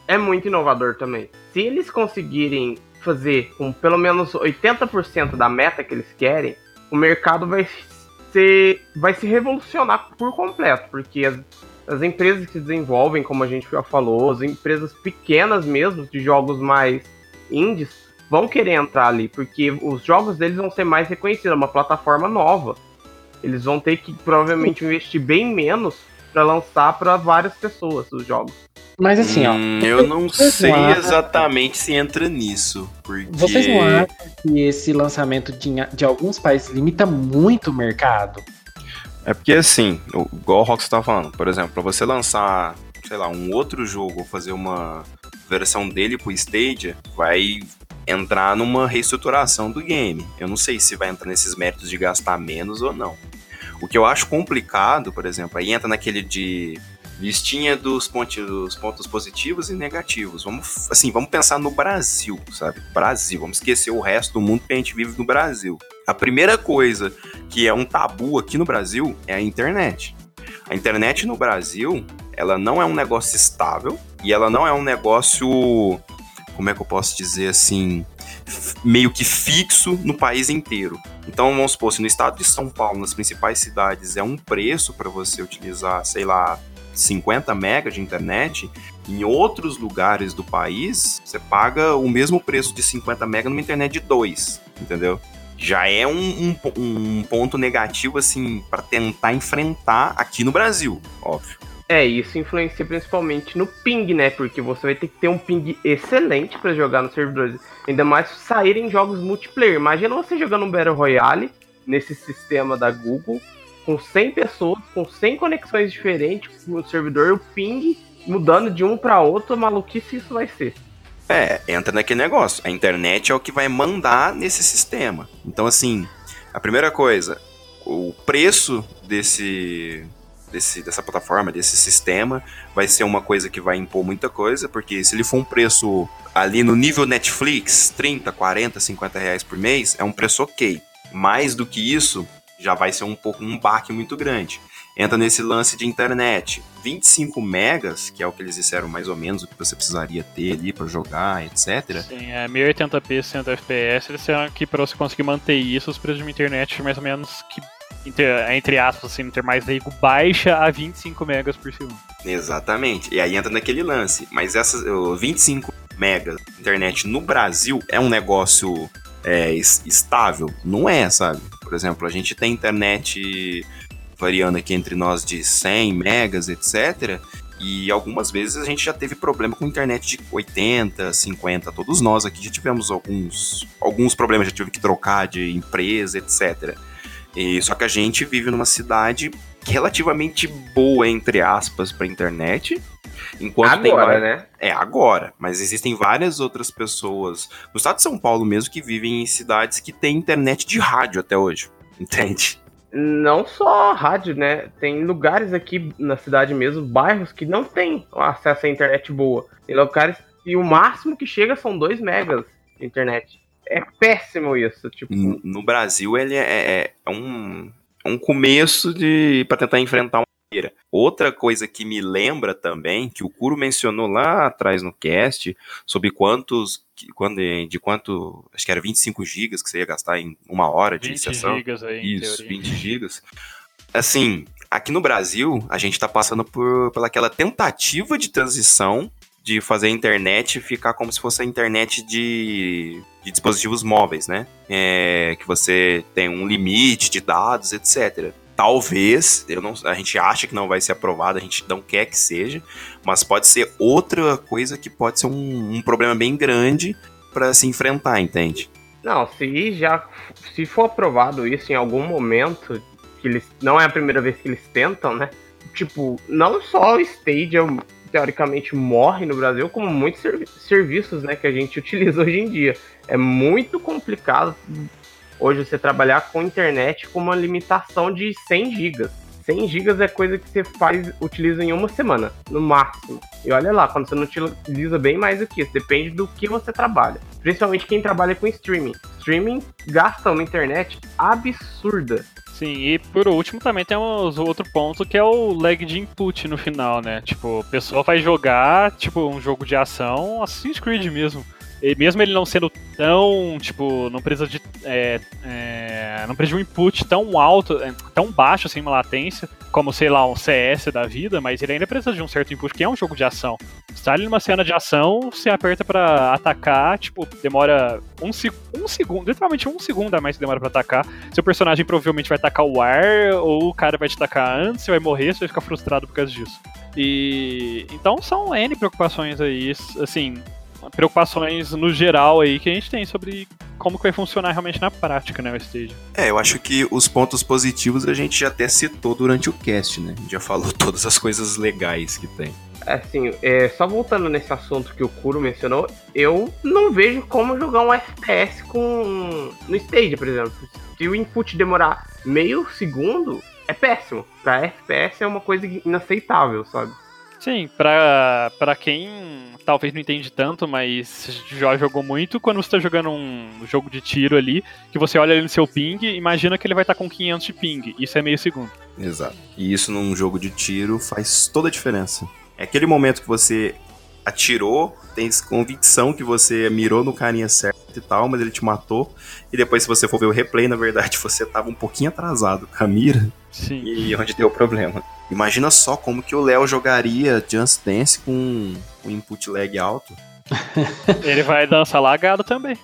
é muito inovador também. Se eles conseguirem fazer com pelo menos 80% da meta que eles querem, o mercado vai ser vai se revolucionar por completo, porque as, as empresas que se desenvolvem, como a gente já falou, as empresas pequenas mesmo, de jogos mais indies, vão querer entrar ali, porque os jogos deles vão ser mais reconhecidos, é uma plataforma nova. Eles vão ter que provavelmente investir bem menos para lançar para várias pessoas os jogos. Mas assim, ó. Hum, eu não sei não exatamente se entra nisso. Porque... Vocês não acham que esse lançamento de, de alguns países limita muito o mercado? É porque assim, igual o Rox tá falando, por exemplo, para você lançar, sei lá, um outro jogo ou fazer uma versão dele pro Stadia, vai entrar numa reestruturação do game. Eu não sei se vai entrar nesses métodos de gastar menos ou não. O que eu acho complicado, por exemplo, aí entra naquele de listinha dos pontos, dos pontos positivos e negativos. Vamos, assim, vamos pensar no Brasil, sabe? Brasil, vamos esquecer o resto do mundo que a gente vive no Brasil. A primeira coisa que é um tabu aqui no Brasil é a internet. A internet no Brasil, ela não é um negócio estável e ela não é um negócio, como é que eu posso dizer assim, meio que fixo no país inteiro. Então, vamos supor, se no estado de São Paulo, nas principais cidades, é um preço para você utilizar, sei lá, 50 megas de internet, em outros lugares do país, você paga o mesmo preço de 50 megas numa internet de 2, entendeu? Já é um, um, um ponto negativo, assim, para tentar enfrentar aqui no Brasil, óbvio. É, isso influencia principalmente no ping, né? Porque você vai ter que ter um ping excelente para jogar nos servidores. Ainda mais saírem jogos multiplayer. Imagina você jogando um Battle Royale nesse sistema da Google, com 100 pessoas, com 100 conexões diferentes no servidor, o ping mudando de um para outro, maluquice isso vai ser. É, entra naquele negócio. A internet é o que vai mandar nesse sistema. Então, assim, a primeira coisa, o preço desse, desse, dessa plataforma, desse sistema, vai ser uma coisa que vai impor muita coisa, porque se ele for um preço ali no nível Netflix, 30, 40, 50 reais por mês, é um preço ok. Mais do que isso, já vai ser um pouco um baque muito grande. Entra nesse lance de internet. 25 megas, que é o que eles disseram mais ou menos o que você precisaria ter ali para jogar, etc. Sim, é 1080p 60 fps, eles disseram que para você conseguir manter isso, os preços de uma internet mais ou menos que entre aspas, assim, ter mais leigo, baixa a 25 megas por segundo. Exatamente. E aí entra naquele lance. Mas essas 25 megas internet no Brasil é um negócio é, estável? Não é, sabe? Por exemplo, a gente tem internet variando aqui entre nós de 100 megas, etc. E algumas vezes a gente já teve problema com internet de 80, 50. Todos nós aqui já tivemos alguns, alguns problemas, já tive que trocar de empresa, etc. E, só que a gente vive numa cidade relativamente boa, entre aspas, para internet. Enquanto agora, tem, né? É, agora. Mas existem várias outras pessoas no estado de São Paulo mesmo que vivem em cidades que têm internet de rádio até hoje. Entende? Não só rádio, né? Tem lugares aqui na cidade mesmo, bairros que não tem acesso à internet boa. Tem lugares e o máximo que chega são 2 megas de internet. É péssimo isso. Tipo... No, Brasil, ele é, é, é um, um começo de para tentar enfrentar. Outra coisa que me lembra também, que o Kuro mencionou lá atrás no cast, sobre quantos, quando, de quanto, acho que era 25 gigas que você ia gastar em uma hora de 20 sessão. gigas aí, Isso, 20 gigas. Assim, aqui no Brasil, a gente está passando por pelaquela tentativa de transição de fazer a internet ficar como se fosse a internet de, de dispositivos móveis, né? É, que você tem um limite de dados, etc. Talvez, eu não, a gente acha que não vai ser aprovado, a gente não quer que seja, mas pode ser outra coisa que pode ser um, um problema bem grande para se enfrentar, entende? Não, se já se for aprovado isso em algum momento, que eles não é a primeira vez que eles tentam, né? Tipo, não só o Stadia teoricamente morre no Brasil, como muitos servi serviços, né, que a gente utiliza hoje em dia. É muito complicado hoje você trabalhar com internet com uma limitação de 100 gigas. 100 gigas é coisa que você faz, utiliza em uma semana, no máximo. E olha lá, quando você não utiliza bem mais do que isso, depende do que você trabalha. Principalmente quem trabalha com streaming. Streaming gasta uma internet absurda. Sim, e por último também tem um outro ponto que é o lag de input no final, né? Tipo, a pessoa vai jogar, tipo, um jogo de ação, Assassin's Creed mesmo. E mesmo ele não sendo tão, tipo, não precisa de. É, é, não precisa de um input tão alto, é, tão baixo assim, uma latência, como, sei lá, um CS da vida, mas ele ainda precisa de um certo input, que é um jogo de ação. Está ali numa cena de ação, você aperta para atacar, tipo, demora um, um segundo, literalmente um segundo a mais que demora para atacar. Seu personagem provavelmente vai atacar o ar, ou o cara vai te atacar antes, você vai morrer, você vai ficar frustrado por causa disso. E então são N preocupações aí, assim, preocupações no geral aí que a gente tem sobre como que vai funcionar realmente na prática, né, o Stage. É, eu acho que os pontos positivos a gente já até citou durante o cast, né? Já falou todas as coisas legais que tem. Assim, é, só voltando nesse assunto que o Kuro mencionou, eu não vejo como jogar um FPS com no Stage, por exemplo. Se o input demorar meio segundo, é péssimo. Pra FPS é uma coisa inaceitável, sabe? Sim, pra, pra quem talvez não entende tanto, mas já jogou muito, quando você tá jogando um jogo de tiro ali, que você olha ali no seu ping, imagina que ele vai estar tá com 500 de ping. Isso é meio segundo. Exato. E isso num jogo de tiro faz toda a diferença. É aquele momento que você atirou, tem convicção que você mirou no carinha certo e tal, mas ele te matou. E depois, se você for ver o replay, na verdade, você tava um pouquinho atrasado com a mira. Sim. E onde deu o problema. Imagina só como que o Léo jogaria Just Dance com um input lag alto. Ele vai dançar lagado também.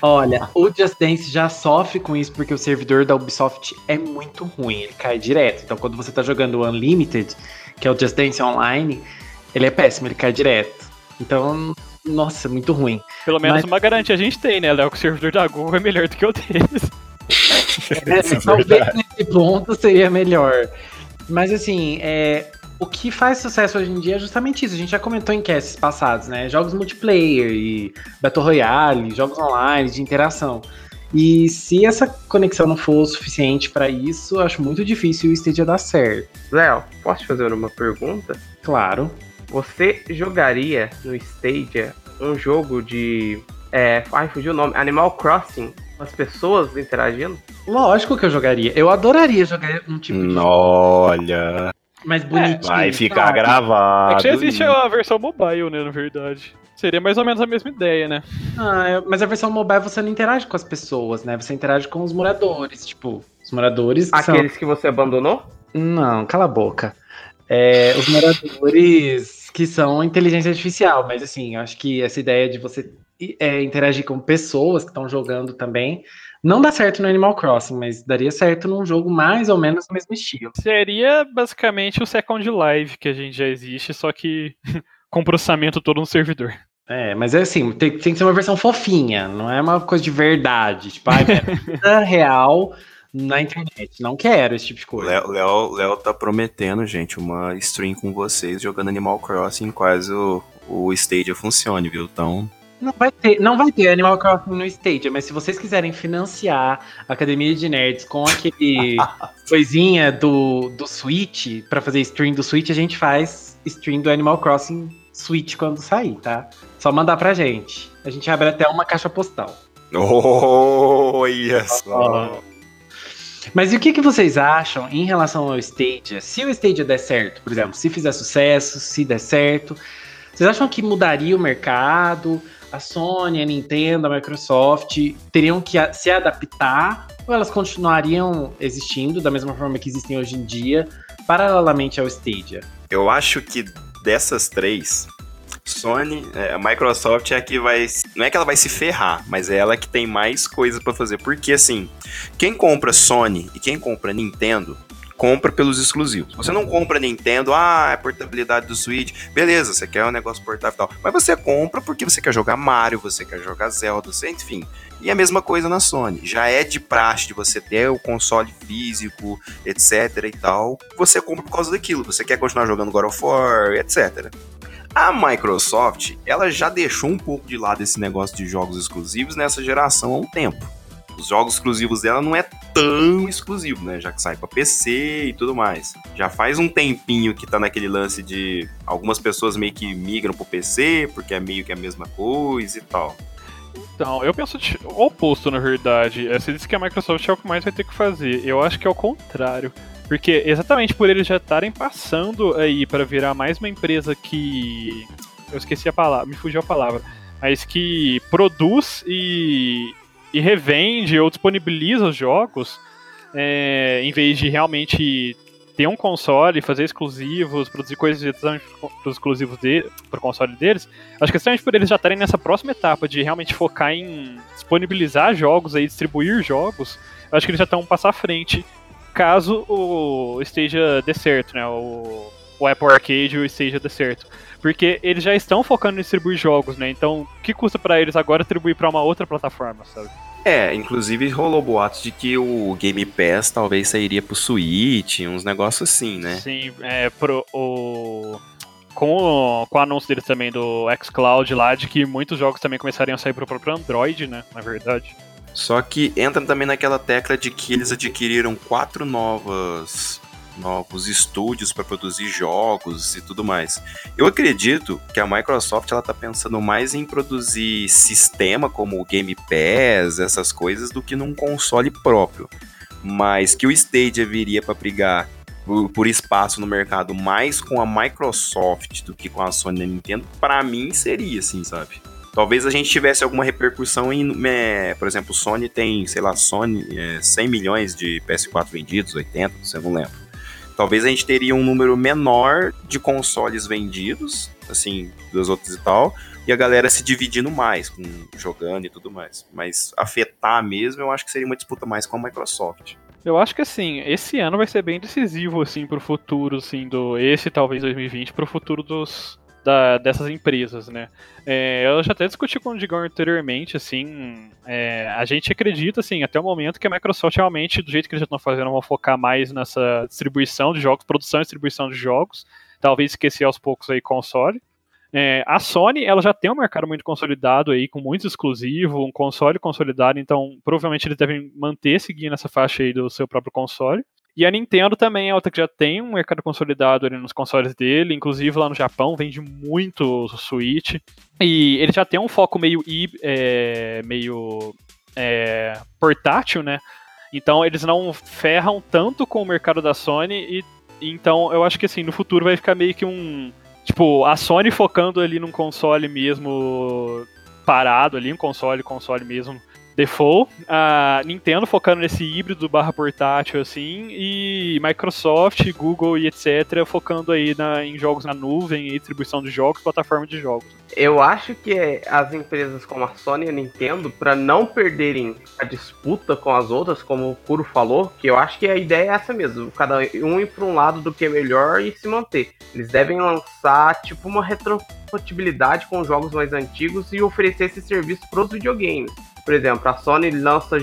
Olha, o Just Dance já sofre com isso porque o servidor da Ubisoft é muito ruim, ele cai direto. Então, quando você tá jogando o Unlimited, que é o Just Dance Online, ele é péssimo, ele cai direto. Então, nossa, muito ruim. Pelo menos Mas- uma garantia a gente tem, né, Léo? Que o servidor da Google é melhor do que o deles. É, talvez nesse ponto seria melhor. Mas assim, é, o que faz sucesso hoje em dia é justamente isso. A gente já comentou em casts passados, né? Jogos multiplayer e Battle Royale, jogos online, de interação. E se essa conexão não for o suficiente pra isso, eu acho muito difícil o Stadia dar certo. Léo, posso te fazer uma pergunta? Claro. Você jogaria no Stadia um jogo de. É, ai, fugiu o nome. Animal Crossing? Com as pessoas interagindo? Lógico que eu jogaria. Eu adoraria jogar um tipo de Olha, mais bonitinho. vai ficar sabe? gravado. É que já existe a versão mobile, né, na verdade. Seria mais ou menos a mesma ideia, né? Ah, é- mas a versão mobile você não interage com as pessoas, né? Você interage com os moradores. Tipo, os moradores que são... Aqueles que você abandonou? Não, cala a boca. É, os moradores que são inteligência artificial, mas assim, eu acho que essa ideia de você é, interagir com pessoas que estão jogando também não dá certo no Animal Crossing, mas daria certo num jogo mais ou menos do mesmo estilo. Seria basicamente o Second Life que a gente já existe, só que com processamento todo no servidor. É, mas é assim, tem, tem que ser uma versão fofinha, não é uma coisa de verdade. Tipo, ai, é vida real na internet. Não quero esse tipo de coisa. Léo, Léo, Léo tá prometendo, gente, uma stream com vocês jogando Animal Crossing quase o, o Stadia funcione, viu? Então, Não vai ter, não vai ter Animal Crossing no Stadia, mas se vocês quiserem financiar a Academia de Nerds com aquele coisinha do, do Switch, pra fazer stream do Switch, a gente faz stream do Animal Crossing Switch quando sair, tá? Só mandar pra gente. A gente abre até uma caixa postal. olha só. Mas e o que, que vocês acham em relação ao Stadia? Se o Stadia der certo, por exemplo, se fizer sucesso, se der certo, vocês acham que mudaria o mercado? A Sony, a Nintendo, a Microsoft teriam que se adaptar ou elas continuariam existindo da mesma forma que existem hoje em dia, paralelamente ao Stadia? Eu acho que dessas três, Sony, é, a Microsoft é a que vai. Não é que ela vai se ferrar, mas é ela que tem mais coisas pra fazer. Porque assim, quem compra Sony e quem compra Nintendo. Compra pelos exclusivos. Você não compra Nintendo, ah, é portabilidade do Switch. Beleza, você quer um negócio portável e tal. Mas você compra porque você quer jogar Mario, você quer jogar Zelda, você, enfim. E a mesma coisa na Sony. Já é de praxe de você ter o console físico, etc e tal. Você compra por causa daquilo. Você quer continuar jogando God of War, etc. A Microsoft, ela já deixou um pouco de lado esse negócio de jogos exclusivos nessa geração há um tempo. Os jogos exclusivos dela não é tão exclusivo, né? Já que sai pra PC e tudo mais. Já faz um tempinho que tá naquele lance de algumas pessoas meio que migram pro PC, porque é meio que a mesma coisa e tal. Então, eu penso o oposto, na verdade. Você disse que a Microsoft é o que mais vai ter que fazer. Eu acho que é o contrário. Porque exatamente por eles já estarem passando aí para virar mais uma empresa que. Eu esqueci a palavra, me fugiu a palavra. Mas que produz e, e revende ou disponibiliza os jogos, é, em vez de realmente ter um console, fazer exclusivos, produzir coisas para os exclusivos dele, para o console deles, Acho que exatamente por eles já estarem nessa próxima etapa de realmente focar em disponibilizar jogos aí, distribuir jogos, acho que eles já estão um passo à frente, caso o esteja dê certo, né? O, o Apple Arcade e o Stadia dê certo. Porque eles já estão focando em distribuir jogos, né? Então, o que custa pra eles agora distribuir pra uma outra plataforma, sabe? É, inclusive rolou boatos de que o Game Pass talvez sairia pro Switch, uns negócios assim, né? Sim, é, pro, o, com, o, com o anúncio deles também do xCloud lá, de que muitos jogos também começariam a sair pro próprio Android, né? Na verdade. Só que entra também naquela tecla de que eles adquiriram quatro novas novos estúdios para produzir jogos e tudo mais. Eu acredito que a Microsoft ela tá pensando mais em produzir sistema como o Game Pass, essas coisas, do que num console próprio. Mas que o Stadia viria para brigar por, espaço no mercado mais com a Microsoft do que com a Sony e a Nintendo, para mim seria assim, sabe? Talvez a gente tivesse alguma repercussão em, é, por exemplo, Sony tem, sei lá, Sony, é, 100 milhões de PS4 vendidos, 80, você não lembra. Talvez a gente teria um número menor de consoles vendidos, assim, dos outros e tal, e a galera se dividindo mais, com, jogando e tudo mais. Mas afetar mesmo, eu acho que seria uma disputa mais com a Microsoft. Eu acho que assim, esse ano vai ser bem decisivo assim pro futuro assim do esse talvez 2020 pro futuro dos da, dessas empresas, né? É, eu já até discuti com o Digão anteriormente, assim, é, a gente acredita, assim, até o momento que a Microsoft realmente, do jeito que eles estão fazendo, vão focar mais nessa distribuição de jogos, produção e distribuição de jogos, talvez esquecer aos poucos aí console. É, a Sony, ela já tem um mercado muito consolidado aí, com muitos exclusivos, um console consolidado, então provavelmente eles devem manter seguindo essa faixa aí do seu próprio console. E a Nintendo também é outra que já tem um mercado consolidado ali nos consoles dele, inclusive lá no Japão vende muito o Switch. E ele já tem um foco meio, é, meio é, portátil, né? Então eles não ferram tanto com o mercado da Sony e então eu acho que assim, no futuro vai ficar meio que um. Tipo, a Sony focando ali num console mesmo parado ali, um console, console mesmo default, a Nintendo focando nesse híbrido barra portátil assim, e Microsoft, Google e etc. focando aí na, em jogos na nuvem, distribuição de jogos, plataforma de jogos. Eu acho que as empresas como a Sony e a Nintendo, para não perderem a disputa com as outras, como o Kuro falou, que eu acho que a ideia é essa mesmo, cada um ir para um lado do que é melhor e se manter. Eles devem lançar tipo uma retrocompatibilidade com jogos mais antigos e oferecer esse serviço para os videogames. Por exemplo, a Sony lança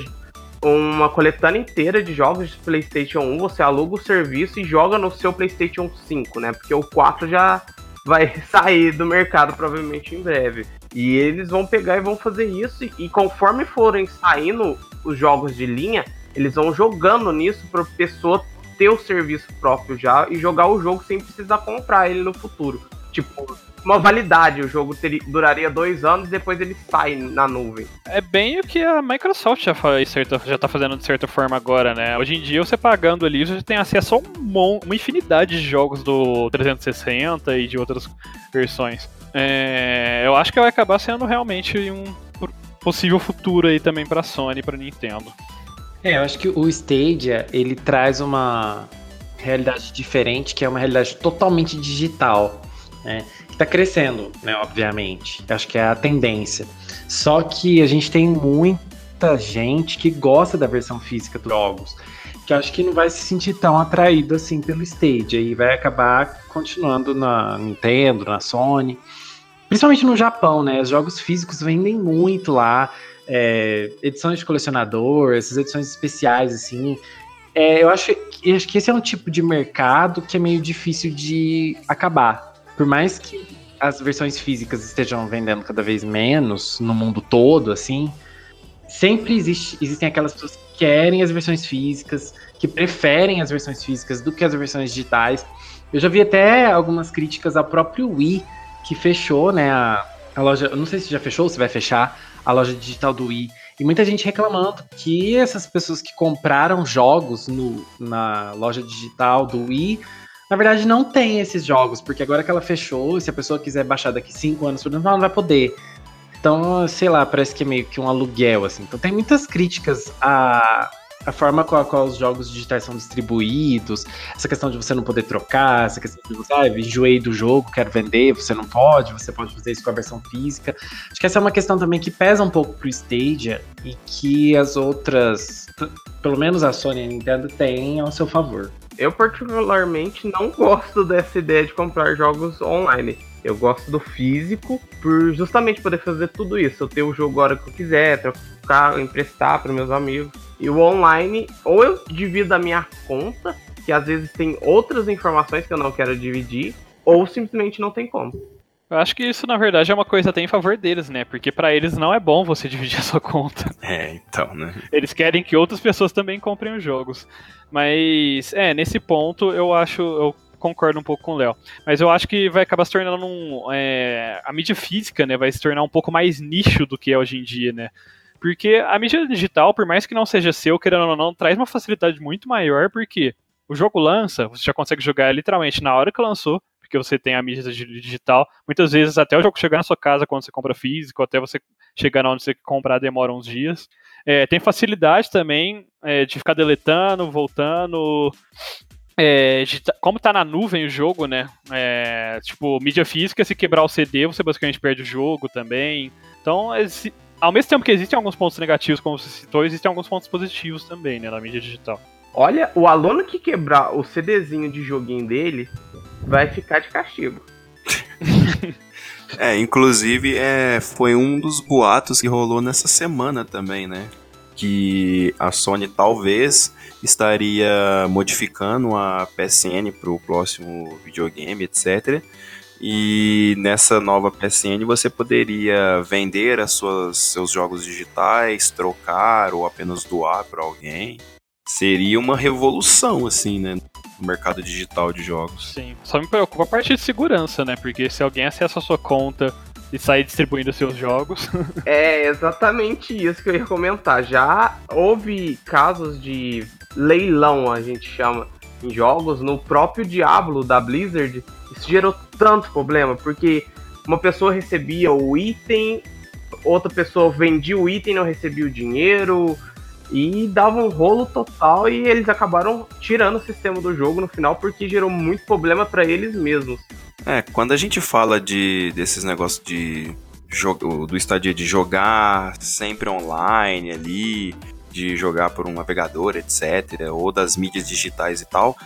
uma coletânea inteira de jogos de PlayStation 1, você aluga o serviço e joga no seu PlayStation 5, né? Porque o 4 já vai sair do mercado provavelmente em breve. E eles vão pegar e vão fazer isso e, conforme forem saindo os jogos de linha, eles vão jogando nisso para pessoa ter o serviço próprio já e jogar o jogo sem precisar comprar ele no futuro. Tipo, uma validade. O jogo teria, duraria dois anos e depois ele sai na nuvem. É bem o que a Microsoft já, faz, certa, já tá fazendo de certa forma agora, né? Hoje em dia, você pagando ali, você tem acesso a um, uma infinidade de jogos do 360 e de outras versões. É, eu acho que vai acabar sendo realmente um possível futuro aí também para Sony e para Nintendo. É, eu acho que o Stadia ele traz uma realidade diferente, que é uma realidade totalmente digital. Né? está crescendo, né, obviamente. Acho que é a tendência. Só que a gente tem muita gente que gosta da versão física dos jogos, que acho que não vai se sentir tão atraído assim pelo Stage, aí vai acabar continuando na Nintendo, na Sony. Principalmente no Japão, né? Os jogos físicos vendem muito lá. É, edições de colecionador, essas edições especiais, assim. É, eu acho, acho que esse é um tipo de mercado que é meio difícil de acabar por mais que as versões físicas estejam vendendo cada vez menos no mundo todo, assim, sempre existe, existem aquelas pessoas que querem as versões físicas, que preferem as versões físicas do que as versões digitais. Eu já vi até algumas críticas ao próprio Wii, que fechou, né, a, a loja, eu não sei se já fechou ou se vai fechar a loja digital do Wii. E muita gente reclamando que essas pessoas que compraram jogos no, na loja digital do Wii na verdade, não tem esses jogos, porque agora que ela fechou, se a pessoa quiser baixar daqui cinco anos, ela não vai poder. Então, sei lá, parece que é meio que um aluguel, assim. Então tem muitas críticas a, a forma com a qual os jogos digitais são distribuídos, essa questão de você não poder trocar, essa questão de você, ah, enjoei do jogo, quero vender, você não pode, você pode fazer isso com a versão física. Acho que essa é uma questão também que pesa um pouco pro Stadia e que as outras, pelo menos a Sony e a Nintendo, têm ao seu favor. Eu particularmente não gosto dessa ideia de comprar jogos online. Eu gosto do físico por justamente poder fazer tudo isso. Eu ter o jogo a hora que eu quiser, trocar, emprestar para meus amigos. E o online, ou eu divido a minha conta, que às vezes tem outras informações que eu não quero dividir, ou simplesmente não tem como. Eu acho que isso, na verdade, é uma coisa até em favor deles, né? Porque para eles não é bom você dividir a sua conta. É, então, né? Eles querem que outras pessoas também comprem os jogos. Mas, é, nesse ponto eu acho. Eu concordo um pouco com o Léo. Mas eu acho que vai acabar se tornando um. É, a mídia física, né? Vai se tornar um pouco mais nicho do que é hoje em dia, né? Porque a mídia digital, por mais que não seja seu, querendo ou não, traz uma facilidade muito maior, porque o jogo lança, você já consegue jogar literalmente na hora que lançou, porque você tem a mídia digital. Muitas vezes até o jogo chegar na sua casa quando você compra físico, até você chegar onde você comprar demora uns dias. É, tem facilidade também é, de ficar deletando, voltando. é, como tá na nuvem o jogo, né? É, tipo, mídia física, se quebrar o CD, você basicamente perde o jogo também. Então, ao mesmo tempo que existem alguns pontos negativos, como você citou, existem alguns pontos positivos também, né, na mídia digital. Olha, o aluno que quebrar o CDzinho de joguinho dele vai ficar de castigo. é, inclusive, é, foi um dos boatos que rolou nessa semana também, né? Que a Sony talvez estaria modificando a PSN para o próximo videogame, etc. E nessa nova PSN você poderia vender as suas, seus jogos digitais, trocar ou apenas doar para alguém. Seria uma revolução, assim, né? No mercado digital de jogos. Sim. Só me preocupa a parte de segurança, né? Porque se alguém acessa a sua conta e sair distribuindo seus jogos. é exatamente isso que eu ia comentar. Já houve casos de leilão, a gente chama, em jogos. No próprio Diablo da Blizzard, isso gerou tanto problema, porque uma pessoa recebia o item, outra pessoa vendia o item e não recebia o dinheiro e dava um rolo total e eles acabaram tirando o sistema do jogo no final porque gerou muito problema para eles mesmos. É, quando a gente fala de desses negócios de jogo do estadia de jogar sempre online ali, de jogar por um navegador, etc, ou das mídias digitais e tal,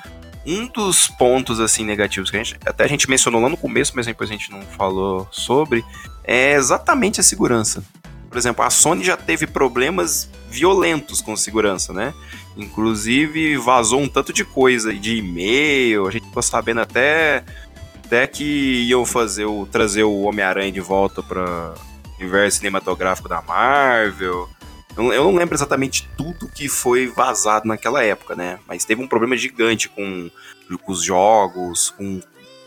um dos pontos assim negativos que a gente até a gente mencionou lá no começo, mas depois a gente não falou sobre, é exatamente a segurança. Por exemplo, a Sony já teve problemas violentos com segurança, né? Inclusive vazou um tanto de coisa de e-mail, a gente ficou sabendo até até que iam fazer o trazer o Homem-Aranha de volta para o universo cinematográfico da Marvel. Eu, eu não lembro exatamente tudo que foi vazado naquela época, né? Mas teve um problema gigante com, com os jogos, com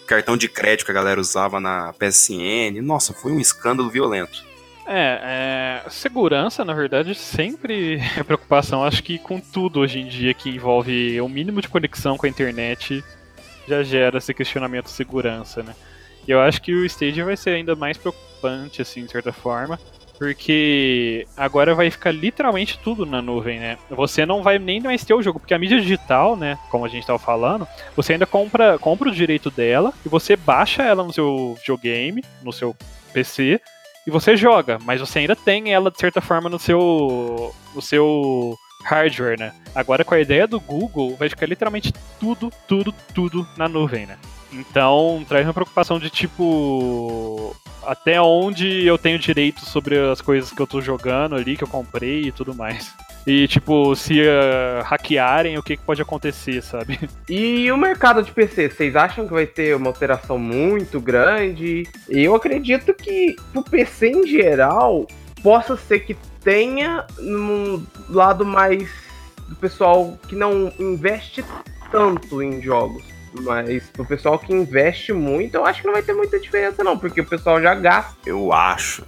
cartão de crédito que a galera usava na PSN. Nossa, foi um escândalo violento. É, é, segurança, na verdade, sempre é preocupação. Acho que com tudo hoje em dia que envolve o mínimo de conexão com a internet, já gera esse questionamento de segurança, né? E eu acho que o Stadia vai ser ainda mais preocupante, assim, de certa forma, porque agora vai ficar literalmente tudo na nuvem, né? Você não vai nem mais ter o jogo, porque a mídia digital, né, como a gente estava falando, você ainda compra, compra o direito dela e você baixa ela no seu videogame, no seu PC, e você joga, mas você ainda tem ela de certa forma no seu no seu hardware, né? Agora com a ideia do Google, vai ficar literalmente tudo, tudo, tudo na nuvem, né? Então traz uma preocupação de tipo até onde eu tenho direito sobre as coisas que eu tô jogando ali, que eu comprei e tudo mais. E, tipo, se uh, hackearem, o que, que pode acontecer, sabe? E o mercado de PC, vocês acham que vai ter uma alteração muito grande? Eu acredito que o PC em geral possa ser que tenha um lado mais do pessoal que não investe tanto em jogos. Mas pro pessoal que investe muito, eu acho que não vai ter muita diferença, não, porque o pessoal já gasta. Eu acho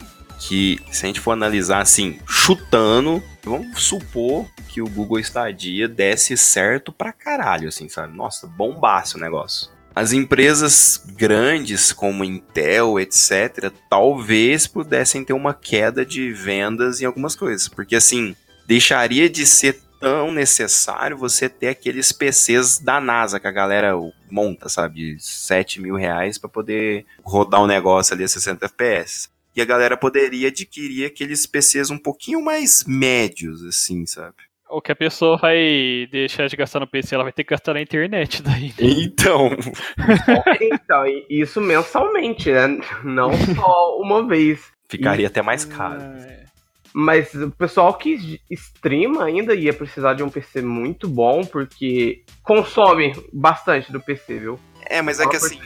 que se a gente for analisar assim, chutando, vamos supor que o Google Stadia desse certo pra caralho, assim, sabe? Nossa, bombasse o negócio. As empresas grandes como Intel, etc., talvez pudessem ter uma queda de vendas em algumas coisas, porque assim, deixaria de ser tão necessário você ter aqueles PCs da NASA que a galera monta, sabe? De 7 mil reais para poder rodar um negócio ali a 60 FPS. E a galera poderia adquirir aqueles PCs um pouquinho mais médios, assim, sabe? O que a pessoa vai deixar de gastar no PC, ela vai ter que gastar na internet daí. Né? Então. então, isso mensalmente, né? Não só uma vez. Ficaria e... até mais caro. É... Mas o pessoal que streama ainda ia precisar de um PC muito bom, porque consome bastante do PC, viu? É, mas é, que assim,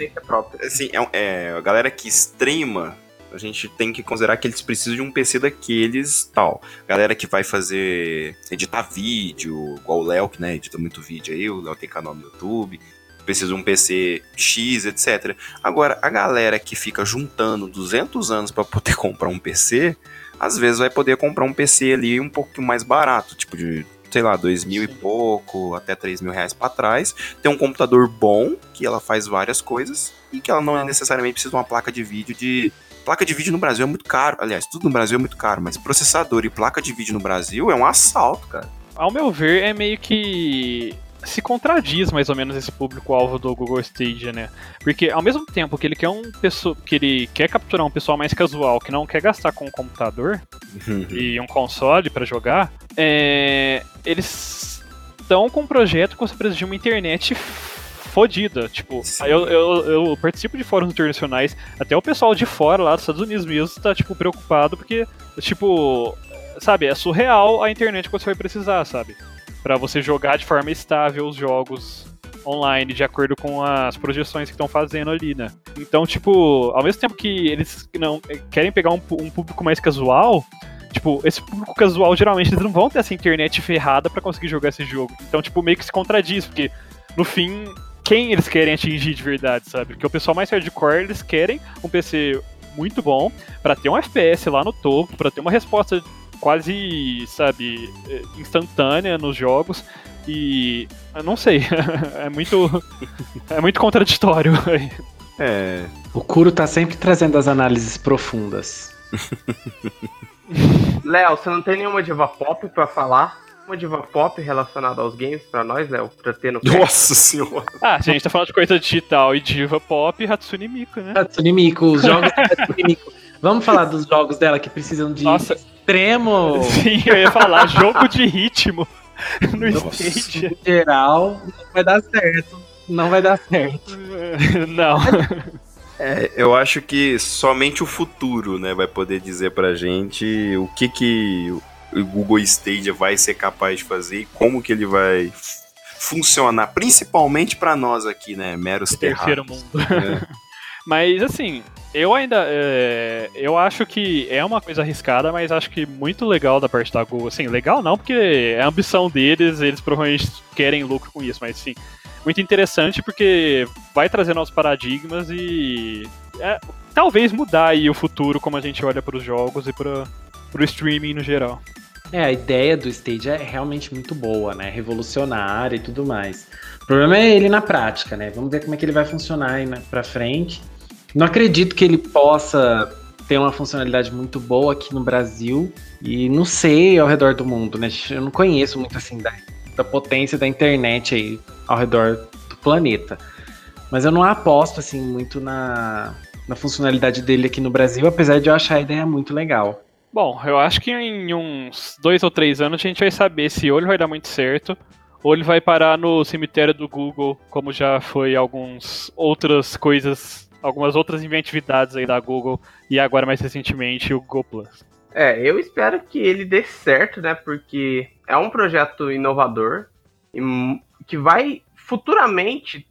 assim é, é, a galera que streama, a gente tem que considerar que eles precisam de um PC daqueles tal. Galera que vai fazer, editar vídeo, igual o Léo, que né, edita muito vídeo aí, o Léo tem canal no YouTube, precisa de um PC X, etc. Agora, a galera que fica juntando 200 anos para poder comprar um PC, às vezes vai poder comprar um PC ali um pouco mais barato, tipo de, sei lá, dois mil e pouco, até três mil reais para trás. Tem um computador bom, que ela faz várias coisas, e que ela não é necessariamente precisa de uma placa de vídeo de. Placa de vídeo no Brasil é muito caro. Aliás, tudo no Brasil é muito caro, mas processador e placa de vídeo no Brasil é um assalto, cara. Ao meu ver, é meio que se contradiz mais ou menos esse público-alvo do Google Stadia, né? Porque ao mesmo tempo que ele quer um pessoa, que ele quer capturar um pessoal mais casual, que não quer gastar com um computador e um console para jogar, é, eles estão com um projeto você precisa de uma internet fodida. Tipo, eu, eu, eu, participo de fóruns internacionais, até o pessoal de fora, lá dos Estados Unidos mesmo, tá, tipo, preocupado, porque, tipo, sabe, é surreal a internet que você vai precisar, sabe? para você jogar de forma estável os jogos online, de acordo com as projeções que estão fazendo ali, né? Então, tipo, ao mesmo tempo que eles não querem pegar um, um público mais casual, tipo, esse público casual geralmente eles não vão ter essa internet ferrada para conseguir jogar esse jogo. Então, tipo, meio que se contradiz, porque no fim, quem eles querem atingir de verdade, sabe? Porque o pessoal mais hardcore, eles querem um PC muito bom para ter um FPS lá no topo, para ter uma resposta quase, sabe, instantânea nos jogos. E eu não sei, é muito é muito contraditório. É. O Kuro tá sempre trazendo as análises profundas. Léo, você não tem nenhuma diva pop para falar? Uma diva pop relacionada aos games pra nós, Léo? Pra ter no Nossa senhora! Ah, se a gente tá falando de coisa digital e diva pop, Hatsune Miku, né? Hatsune Miku, os jogos de Hatsune Miku. Vamos falar dos jogos dela que precisam de Nossa. extremo. Sim, eu ia falar jogo de ritmo no Stadia. Em geral, não vai dar certo. Não vai dar certo. Não. É, eu acho que somente o futuro, né, vai poder dizer pra gente o que que o Google Stadia vai ser capaz de fazer e como que ele vai funcionar, principalmente para nós aqui, né, meros terceiro mundo. É. Mas assim, eu ainda. É, eu acho que é uma coisa arriscada, mas acho que muito legal da parte da Google. Assim, legal não, porque é a ambição deles, eles provavelmente querem lucro com isso, mas sim. Muito interessante porque vai trazer novos paradigmas e. É, talvez mudar aí o futuro como a gente olha para os jogos e para o streaming no geral. É, a ideia do Stage é realmente muito boa, né? Revolucionária e tudo mais. O problema é ele na prática, né? Vamos ver como é que ele vai funcionar pra frente. Não acredito que ele possa ter uma funcionalidade muito boa aqui no Brasil e não sei ao redor do mundo, né? Eu não conheço muito assim da, da potência da internet aí ao redor do planeta. Mas eu não aposto assim muito na, na funcionalidade dele aqui no Brasil, apesar de eu achar a ideia muito legal. Bom, eu acho que em uns dois ou três anos a gente vai saber se ele vai dar muito certo, ou ele vai parar no cemitério do Google, como já foi algumas outras coisas algumas outras inventividades aí da Google e agora mais recentemente o Google Plus. É, eu espero que ele dê certo, né? Porque é um projeto inovador que vai futuramente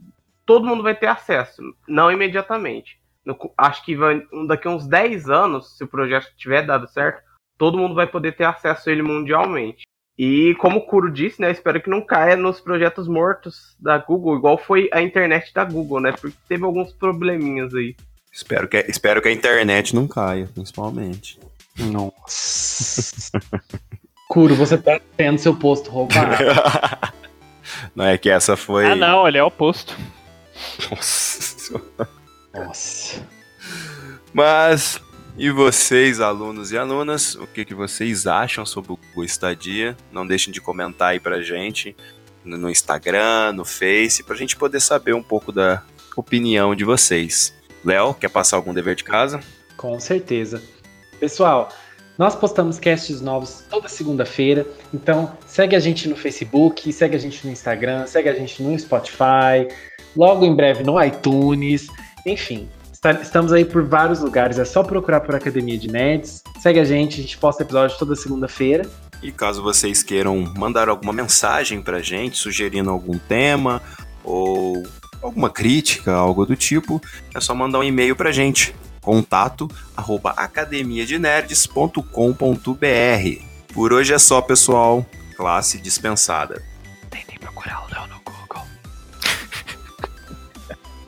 todo mundo vai ter acesso, não imediatamente. No, acho que vai, daqui a uns 10 anos, se o projeto tiver dado certo, todo mundo vai poder ter acesso a ele mundialmente. E como o Kuro disse, né, espero que não caia nos projetos mortos da Google, igual foi a internet da Google, né? Porque teve alguns probleminhas aí. Espero que, espero que a internet não caia, principalmente. Nossa. Kuro, você tá tendo seu posto roubado. não é que essa foi. Ah, não, ele é o posto. Nossa. Nossa. Mas e vocês, alunos e alunas, o que, que vocês acham sobre o Estadia? Não deixem de comentar aí pra gente no Instagram, no Face, pra gente poder saber um pouco da opinião de vocês. Léo, quer passar algum dever de casa? Com certeza. Pessoal, nós postamos casts novos toda segunda-feira, então segue a gente no Facebook, segue a gente no Instagram, segue a gente no Spotify, logo em breve no iTunes, enfim, Estamos aí por vários lugares, é só procurar por Academia de Nerds. Segue a gente, a gente posta episódio toda segunda-feira. E caso vocês queiram mandar alguma mensagem pra gente, sugerindo algum tema ou alguma crítica, algo do tipo, é só mandar um e-mail pra gente. Contato arroba academiadenerds.com.br. Por hoje é só, pessoal. Classe dispensada.